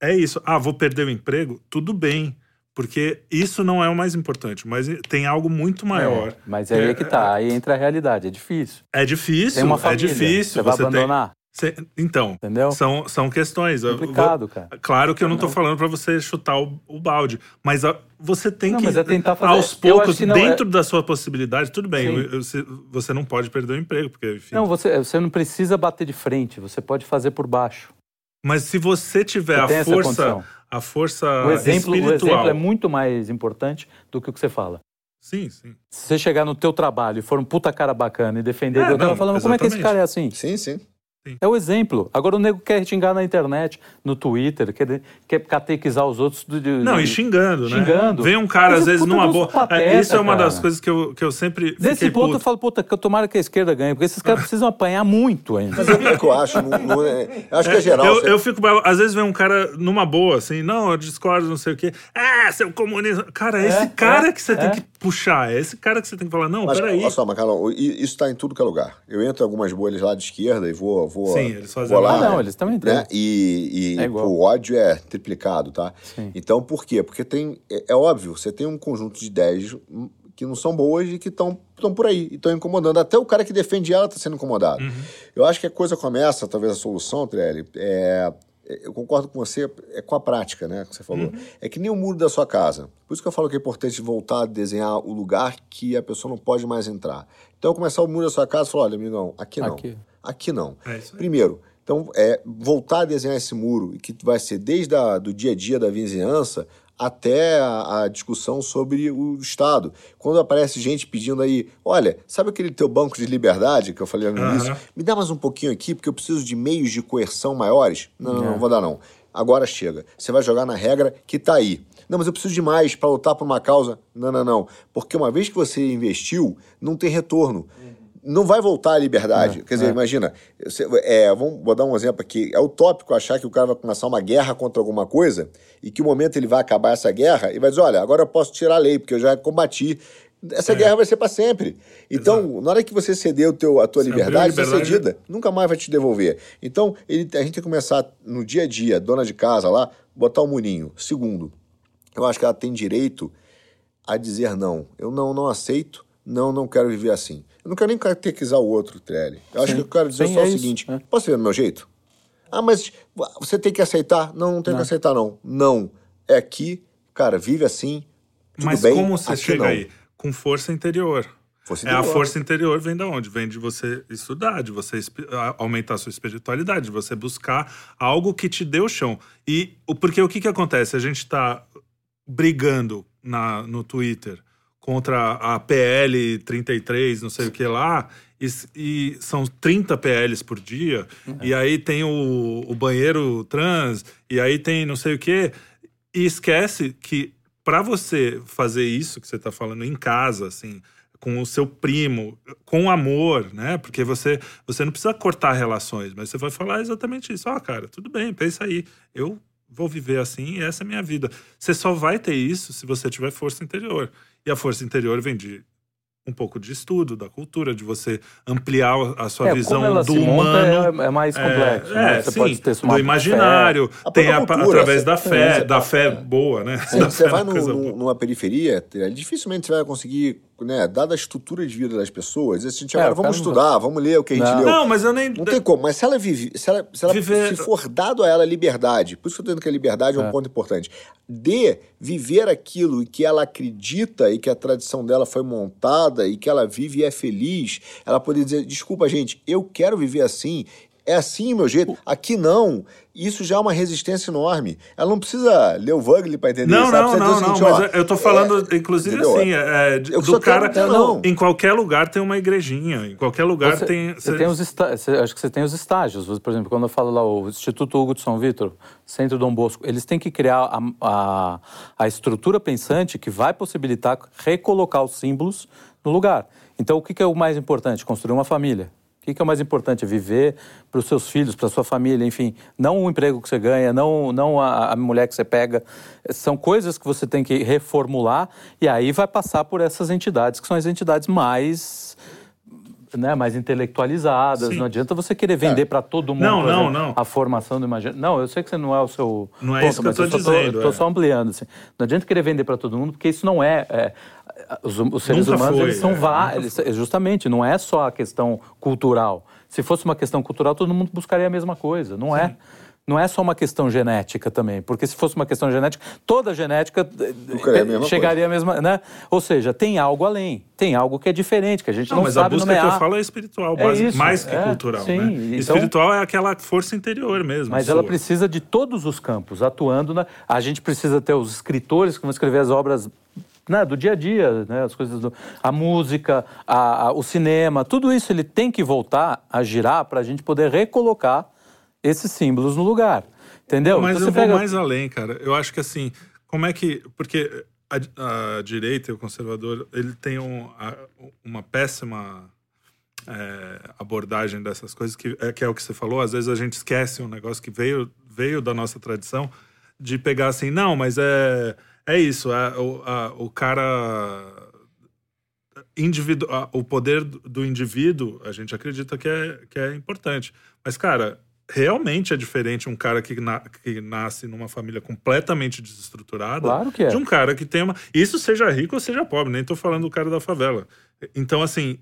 É isso. Ah, vou perder o emprego? Tudo bem. Porque isso não é o mais importante, mas tem algo muito maior. É, mas aí é que tá, aí entra a realidade, é difícil. É difícil, Tem uma família, é difícil. você vai tem- abandonar? Cê- então, Entendeu? são, são questões. Complicado, cara. Claro que eu não tô falando para você chutar o, o balde, mas ó, você tem Não, que, é tentar fazer- aos poucos, dentro da sua possibilidade, tudo bem, eu- eu- você- você não pode perder o emprego, porque, enfim. Não, você, você não precisa bater de frente, você pode fazer por baixo. Mas se você tiver Você tem a força. A força O exemplo, o espiritual. exemplo é muito mais importante do que o que você fala. Sim, sim. Se você chegar no teu trabalho e for um puta cara bacana e defender, É, eu tava falando, como é que esse exatamente. cara é assim? Sim, sim. É o exemplo. Agora o nego quer xingar na internet, no Twitter, quer, quer catequizar os outros. Do, de- Não, de- e xingando, né? Xingando. Vem um cara, Mas às é vezes, numa boa. pateta, É, Isso é uma cara. das coisas que eu, que eu sempre. Fiquei ponto puto. eu falo, puta, que eu tomara que a esquerda ganhe, porque esses caras precisam apanhar muito ainda. Mas é o que eu acho. Não, não é- eu acho que é geral. Eu, você- eu fico. Às vezes vem um cara numa boa, assim, não, eu discordo, não sei o quê. Ah, seu comunista. Cara, é esse cara é, que você é. tem que puxar. É esse cara que você tem que falar, não, Mas, peraí. olha só, Macalão, i- isso está em tudo que é lugar. Eu entro em algumas bolhas lá de esquerda e vou, vou, Sim, eles fazem vou lá. Ah, não, eles também têm. né? E, e É o ódio é triplicado, tá? Sim. Então, por quê? Porque tem, é, é óbvio, você tem um conjunto de ideias que não são boas e que estão por aí, e estão incomodando. Até o cara que defende ela está sendo incomodado. Eu acho que a coisa começa, talvez a solução, Trelli, é- eu concordo com você, é com a prática, né, que você falou. É que nem o muro da sua casa. Por isso que eu falo que é importante voltar a desenhar o lugar que a pessoa não pode mais entrar. Então, começar o muro da sua casa e falar, olha, amigão, aqui não. Aqui. Aqui não. É. Primeiro, então, é voltar a desenhar esse muro, e que vai ser desde a, do dia a dia da vizinhança até a, a discussão sobre o Estado. Quando aparece gente pedindo aí, olha, sabe aquele teu banco de liberdade que eu falei no início? Me dá mais um pouquinho aqui, porque eu preciso de meios de coerção maiores. Não, não, É. não vou dar não. Agora chega. Você vai jogar na regra que tá aí. Não, mas eu preciso de mais para lutar por uma causa. Não, não, não. Porque uma vez que você investiu, não tem retorno. Não vai voltar à liberdade. É, Quer dizer, é. imagina, você- é, vamos, vou dar um exemplo aqui. É utópico achar que o cara vai começar uma guerra contra alguma coisa e que o momento ele vai acabar essa guerra e vai dizer, olha, agora eu posso tirar a lei, porque eu já combati. Essa guerra vai ser para sempre. Então, na hora que você ceder o teu, a tua Você a liberdade, está liberdade, cedida nunca mais vai te devolver. Então, ele, a gente tem que começar no dia a dia, dona de casa lá, botar o murinho. Segundo, eu acho que ela tem direito a dizer não. Eu não, não aceito, não, não quero viver assim. Eu não quero nem catequizar o outro, Trelli. Eu acho Sim. que eu quero dizer Sim, só é o isso, seguinte: é. posso viver do meu jeito? Ah, mas você tem que aceitar? Não, não tenho que aceitar, não. Não. É aqui, cara, vive assim. Tudo Mas bem, como você chega não. aí? Com força interior. Força É a interior. força interior vem da onde? Vem de você estudar, de você aumentar a sua espiritualidade, de você buscar algo que te dê o chão. E porque o que, que acontece? A gente tá brigando na, no Twitter contra a PL 33, não sei o que lá, e, e são 30 PLs por dia, e aí tem o, o banheiro trans, e aí tem não sei o que, e esquece que para você fazer isso que você tá falando em casa, assim, com o seu primo, com amor, né? Porque você, você não precisa cortar relações, mas você vai falar exatamente isso. Ó, cara, tudo bem, pensa aí. Eu vou viver assim e essa é a minha vida. Você só vai ter isso se você tiver força interior. E a força interior vem de um pouco de estudo, da cultura, de você ampliar a sua É, visão como ela do se monta humano. é, é mais complexo. É, né? é, Você sim, pode ter do imaginário, A tem a, cultura, através você- da fé, da fé boa, né? Sim, [LAUGHS] você fé vai no- numa periferia, dificilmente você vai conseguir, né, dada a estrutura de vida das pessoas, assim, É, agora o vamos cara não estudar, vamos ler o que a gente Não. leu. Não, mas eu nem. Não tem como, mas se ela vive, se ela, se, ela- Viver- se for dado a ela liberdade, por isso que eu tô dizendo que a liberdade é um ponto importante, de viver aquilo que ela acredita e que a tradição dela foi montada e que ela vive e é feliz, ela poder dizer, desculpa gente, eu quero viver assim, é assim o meu jeito, aqui não. Isso já é uma resistência enorme. Ela não precisa ler o Wagner para entender Não, isso. não, não, não, seguinte, mas ó, eu tô falando, inclusive entendeu? assim, é, de- Eu do quero cara. ter não. Em qualquer lugar tem uma igrejinha, em qualquer lugar Você, tem. você tem os está- você- acho que você tem os estágios. Por exemplo, quando eu falo lá o Instituto Hugo de São Vitor, Centro Dom Bosco, eles têm que criar a, a, a estrutura pensante que vai possibilitar recolocar os símbolos no lugar. Então, o que, que é o mais importante? Construir uma família. O que, é o mais importante? É viver para os seus filhos, para a sua família, enfim. Não o emprego que você ganha, não, não a, a mulher que você pega. São coisas que você tem que reformular e aí vai passar por essas entidades, que são as entidades mais né, mais intelectualizadas. Sim. Não adianta você querer vender É. para todo mundo Não, não, exemplo, não. a formação do imaginação. Não, eu sei que você não é o seu Não é ponto, isso que eu só dizendo, Tô, é. só ampliando. Assim. Não adianta querer vender para todo mundo, porque isso não é. é, os, os seres Nunca humanos foi, eles são é, eles, justamente não é só a questão cultural. Se fosse uma questão cultural, todo mundo buscaria a mesma coisa. Não é. Não é só uma questão genética também, porque se fosse uma questão genética, toda genética eh, Buscaria a mesma chegaria à mesma, né? Ou seja, tem algo além, tem algo que é diferente, que a gente não, Não, mas a sabe busca nomear. que eu falo é espiritual, É base- isso, mais que é, cultural. sim, né? então- espiritual é aquela força interior mesmo. Mas sua. ela precisa de todos os campos, atuando na. A gente precisa ter os escritores que vão escrever as obras né, do dia a dia, né, as coisas do. A música, a- a- o cinema, tudo isso ele tem que voltar a girar para a gente poder recolocar esses símbolos no lugar. Entendeu? Mas Então eu você vou pega- mais além, cara. Eu acho que assim, como é que. Porque a, a direita e o conservador, ele tem um- uma péssima é, abordagem dessas coisas, que é, que é o que você falou. Às vezes a gente esquece um negócio que veio, veio da nossa tradição, de pegar assim, não, mas é, é isso, é, o, a- o cara. Individu a- o poder do indivíduo, a gente acredita que é, que é importante. Mas, cara, realmente é diferente um cara que, na- que nasce numa família completamente desestruturada Claro que é. de um cara que tem uma. Isso seja rico ou seja pobre, nem tô falando do cara da favela. Então, assim,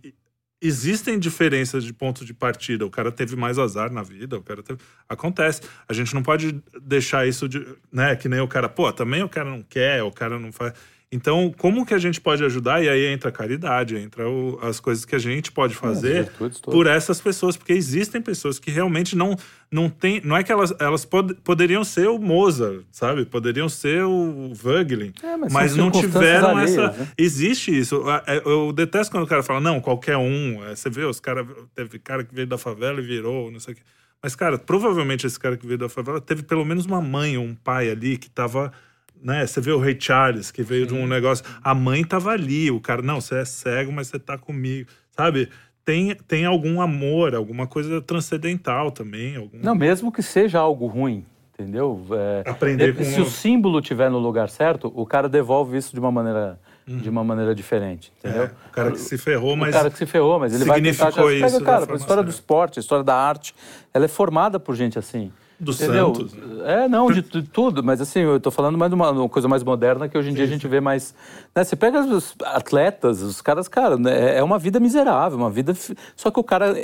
existem diferenças de ponto de partida. O cara teve mais azar na vida, o cara teve. Acontece. A gente não pode deixar isso de. né? Que nem o cara, pô, também o cara não quer, o cara não faz. Então, como que a gente pode ajudar? E aí entra a caridade, entra o- as coisas que a gente pode fazer por essas pessoas, porque existem pessoas que realmente não não tem, não é que elas elas pod- poderiam ser o Mozart, sabe? Poderiam ser o Wöglin, É, mas mas, não tiveram alheias, essa. né? Existe isso. É, Eu detesto quando o cara fala, não, qualquer um. É, Você vê, os caras. Teve cara que veio da favela e virou, não sei o quê. Mas, cara, provavelmente esse cara que veio da favela teve pelo menos uma mãe ou um pai ali que tava. Né? Você vê o Rei Charles, que veio de um negócio. A mãe tava ali, o cara, não, você é cego, mas você tá comigo. Sabe? Tem, tem algum amor, alguma coisa transcendental também. Algum... Não, mesmo que seja algo ruim, entendeu? É, Aprender é, com Se o- símbolo estiver no lugar certo, o cara devolve isso de uma maneira, de uma maneira diferente, entendeu? É, o cara que se ferrou, mas. O cara que se ferrou, mas ele vai tentar... significou Pega, isso da cara, a história do esporte, a história da arte, ela é formada por gente assim. Do entendeu? Santos, né? É, não, de, tu- tudo, mas assim, eu tô falando mais de uma, uma coisa mais moderna que hoje em dia a gente vê mais... Né? Você pega os atletas, os caras, cara, né, é uma vida miserável, uma vida... Só que o cara...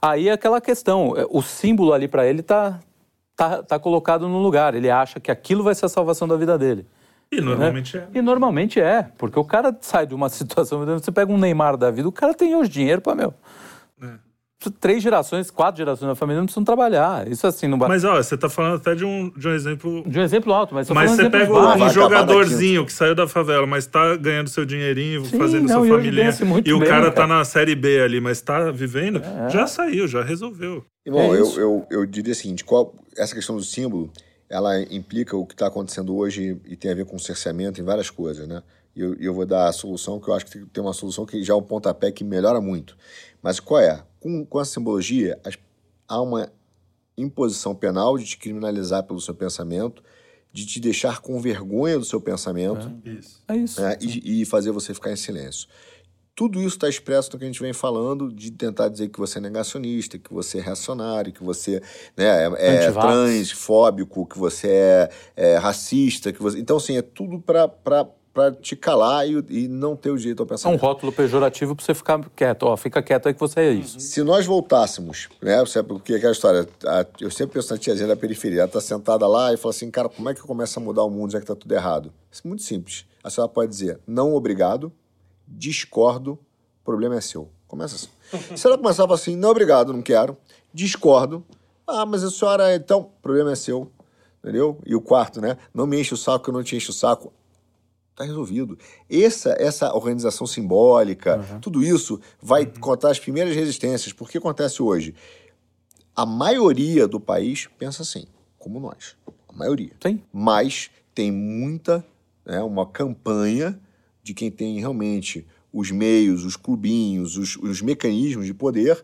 Aí é aquela questão, é, o símbolo ali pra ele tá, tá, tá colocado no lugar, ele acha que aquilo vai ser a salvação da vida dele. E normalmente né? é. E normalmente é, porque o cara sai de uma [LAUGHS] situação, você pega um Neymar da vida, o cara tem hoje dinheiro para meu. É. Três gerações, quatro gerações da família não precisam trabalhar. Isso assim não vai. Mas, ó, você tá falando até de um, de um exemplo De um exemplo alto, mas Mas você pega básicos. um jogadorzinho que saiu da favela, mas tá ganhando seu dinheirinho, Sim, fazendo não, sua família. E o bem, cara, tá cara. na série B ali, mas tá vivendo, É. já saiu, já resolveu. Irmão, É eu, eu, eu diria o seguinte: qual, essa questão do símbolo, ela implica o que está acontecendo hoje e tem a ver com cerceamento em várias coisas, né? E eu, e eu vou dar a solução, que eu acho que tem uma solução que já é um pontapé que melhora muito. Mas qual é? Com, com a simbologia, as- há uma imposição penal de te criminalizar pelo seu pensamento, de te deixar com vergonha do seu pensamento Isso. É isso. né, e, e fazer você ficar em silêncio. Tudo isso está expresso no que a gente vem falando de tentar dizer que você é negacionista, que você é reacionário, que você né, é, é transfóbico, que você é, é racista, que você. Então, assim, é tudo para te calar e, e não ter o direito ao É um pensamento. rótulo pejorativo pra você ficar quieto. Ó, fica quieto aí que você é isso. Se nós voltássemos, né? Você, porque aquela história, a- eu sempre penso na tiazinha da periferia, ela tá sentada lá e fala assim, cara, como é que eu começo a mudar o mundo já que tá tudo errado? Isso é muito simples. A senhora pode dizer, não obrigado, discordo, o problema é seu. Começa assim. [LAUGHS] Se ela começar a falar assim, não obrigado, não quero, discordo, ah, mas a senhora, então, o problema é seu, entendeu? E o quarto, né? Não me enche o saco, eu não te encho o saco. Tá resolvido. Essa, essa organização simbólica, tudo isso vai contar as primeiras resistências. Porque acontece hoje? A maioria do país pensa assim, como nós. A maioria. Sim. Mas tem muita, né, uma campanha de quem tem realmente os meios, os clubinhos, os, os mecanismos de poder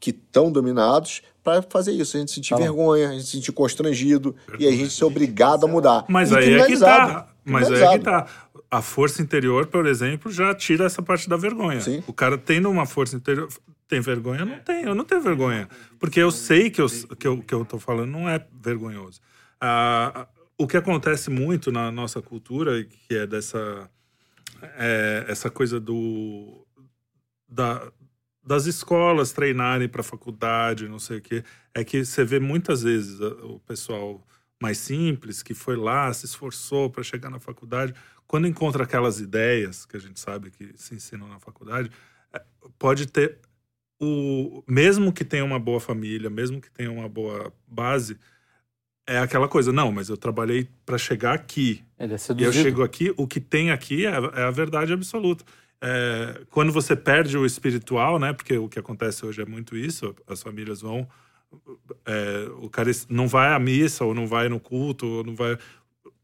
que estão dominados para fazer isso. A gente sentir Tá vergonha, a gente se sentir constrangido e a gente ser obrigado a mudar. Mas E aí é que tá. Mas aí é que tá. A força interior, por exemplo, já tira essa parte da vergonha. Sim. O cara tendo uma força interior. Tem vergonha? Não tem, eu não tenho vergonha. Porque eu sei que eu, que eu, que eu tô falando não é vergonhoso. Ah, o que acontece muito na nossa cultura, que é dessa é, essa coisa do da, das escolas treinarem para faculdade, não sei o quê, é que você vê muitas vezes o pessoal mais simples que foi lá, se esforçou para chegar na faculdade, quando encontra aquelas ideias que a gente sabe que se ensinam na faculdade, é, pode ter o mesmo que tenha uma boa família, mesmo que tenha uma boa base, é aquela coisa, não, mas eu trabalhei para chegar aqui. Ele é e eu chego aqui, o que tem aqui é, é a verdade absoluta. É, quando você perde o espiritual, né? Porque o que acontece hoje é muito isso, as famílias vão. É, o cara não vai à missa, ou não vai no culto, ou não vai.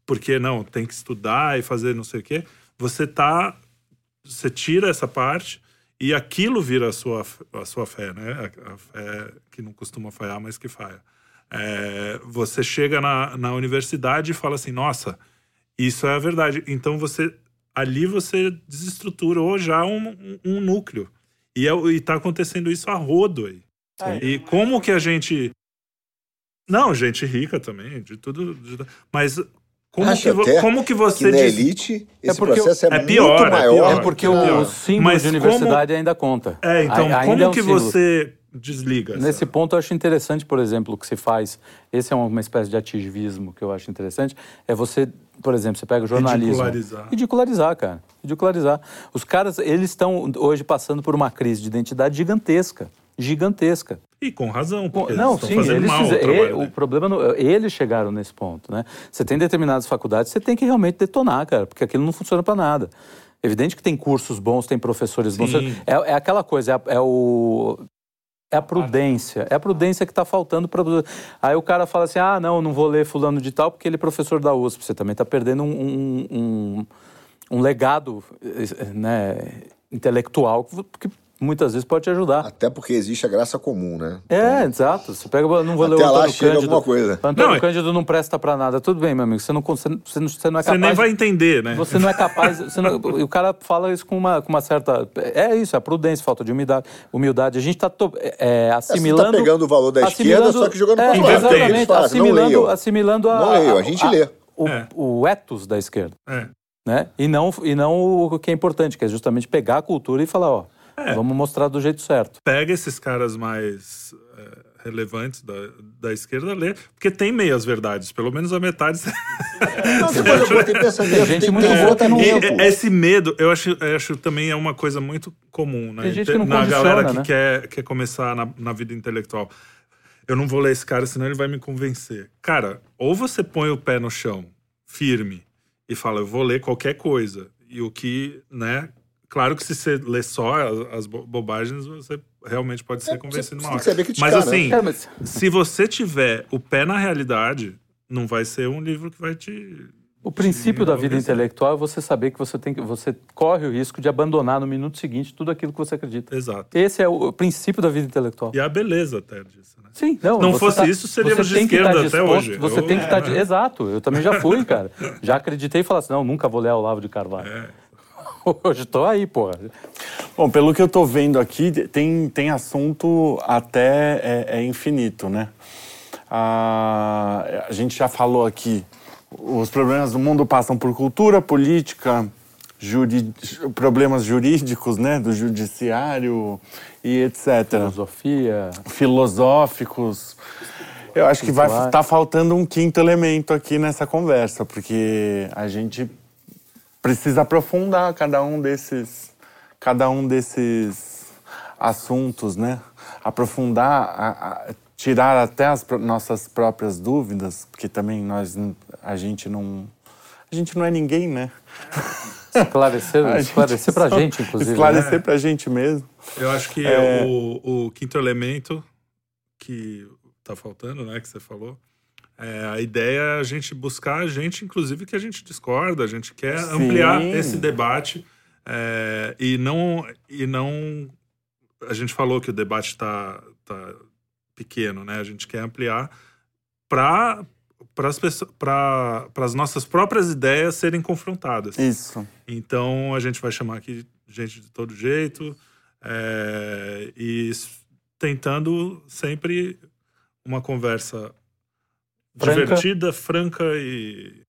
Porque não, tem que estudar e fazer não sei o quê. Você tá. Você tira essa parte e aquilo vira a sua, a sua fé, né? A, fé que não costuma falhar, mas que falha. É, você chega na, na universidade e fala assim, nossa, isso é a verdade. Então você ali você desestruturou já um, um núcleo. E, é, está acontecendo isso a rodo aí. É. E como que a gente. Não, gente rica também, de tudo. De... Mas como que, como que você que na elite esse é porque processo é, é pior, muito maior. É, pior, é porque o, o símbolo Mas de universidade como... ainda conta. É, então a, como é um que símbolo. você desliga. Nesse essa... ponto, eu acho interessante, por exemplo, o que se faz. Esse é uma espécie de ativismo que eu acho interessante. É você, por exemplo, você pega o jornalismo. Ridicularizar. Ridicularizar, cara. Ridicularizar. Os caras, eles estão hoje passando por uma crise de identidade gigantesca. Gigantesca. E com razão, porque não, eles sim, eles mal fizeram, o, o problema, no, eles chegaram nesse ponto, né? Você tem determinadas faculdades, você tem que realmente detonar, cara, porque aquilo não funciona para nada. Evidente que tem cursos bons, tem professores bons. É, é, aquela coisa, é, é, o é a prudência. É a prudência que está faltando para. Aí o cara fala assim: ah, não, não vou ler Fulano de Tal porque ele é professor da USP. Você também está perdendo um, um, um, um, legado né, intelectual que, muitas vezes pode te ajudar. Até porque existe a graça comum, né? É, então, exato. Você pega, não vou Até ler o lá chega Cândido. alguma coisa. Antônio não, é Cândido não presta para nada. Tudo bem, meu amigo. Você não, você, você não é capaz. Você nem vai entender, né? Você não é capaz. não, o cara fala isso com uma, com uma certa. É isso, é prudência, falta de humildade. humildade. A gente está é, assimilando. Você tá pegando o valor da esquerda, só que jogando é, para lado. Exatamente. Assimilando, assimilando a. Não leio, a gente a, lê. O, é. o ethos da esquerda. É. Né? E, não, e não o que é importante, que é justamente pegar a cultura e falar, ó, é. Vamos mostrar do jeito certo. Pega esses caras mais é, relevantes da, da esquerda, lê, porque tem meias verdades, pelo menos a metade. [LAUGHS] Não, tem coisa boa, tem pensamento, tem gente tem muito boa também. Esse medo, eu acho, eu acho também é uma coisa muito comum, né? Tem gente que não na galera que né? quer, quer começar na, na vida intelectual. Eu não vou ler esse cara, senão ele vai me convencer. Cara, ou você põe o pé no chão, firme, e fala, eu vou ler qualquer coisa. E o que, né, Claro que se você lê só as, bobagens, você realmente pode ser é, convencido uma hora. Criticar, mas assim, né? mas... se você tiver o pé na realidade, não vai ser um livro que vai te o princípio da vida intelectual é você saber que você tem que você corre o risco de abandonar no minuto seguinte tudo aquilo que você acredita. Exato. Esse é o princípio da vida intelectual. E a beleza até disso, né? Sim, não. Não fosse tá, isso, seríamos de esquerda até hoje. Você eu, tem que [LAUGHS] estar. É, Exato, eu também já fui, cara. Já acreditei e falei assim: não, nunca vou ler o Olavo de Carvalho. É. [LAUGHS] Hoje tô aí, porra. Bom, pelo que eu tô vendo aqui, tem, tem assunto até é, é infinito, né? Ah, a gente já falou aqui, os problemas do mundo passam por cultura, política, juri, problemas jurídicos, né? Do judiciário e etc. Filosofia. Filosóficos. Eu acho que vai estar tá faltando um quinto elemento aqui nessa conversa, porque a gente precisa aprofundar cada um desses, cada um desses assuntos, né? Aprofundar, a, a, tirar até as nossas próprias dúvidas, porque também nós, a gente não, a gente não é ninguém, né? [LAUGHS] Esclarecer, esclarecer para a gente, inclusive. Esclarecer né? para a gente mesmo. Eu acho que é... o, o quinto elemento que está faltando, né, que você falou, é, a ideia é a gente buscar a gente, inclusive, que a gente discorda, a gente quer Sim. ampliar esse debate é, e não e não a gente falou que o debate está tá pequeno, né? A gente quer ampliar para para as para as nossas próprias ideias serem confrontadas. Isso. Então a gente vai chamar aqui gente de todo jeito. É, e tentando sempre uma conversa franca. divertida, franca e.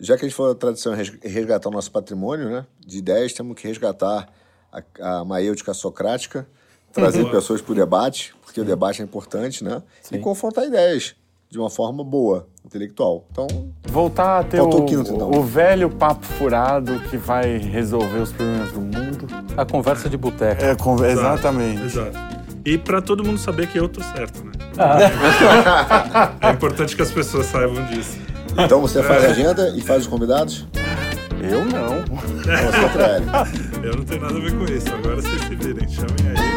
Já que a gente falou da tradição resgatar o nosso patrimônio, né? De ideias, temos que resgatar a, a maêutica socrática, trazer pessoas para o debate, porque o debate é importante, né? Sim. E confrontar ideias de uma forma boa, intelectual. Então. Voltar a ter o, o, quinto, então. o velho papo furado que vai resolver os problemas do mundo. A conversa de boteco. É, con... exatamente. Exato. E para todo mundo saber que eu tô certo, né? Ah. é importante que as pessoas saibam disso. Então você faz a agenda e faz os convidados? Eu não. Você é Eu não tenho nada a ver com isso. Agora vocês se virem. Chamem aí.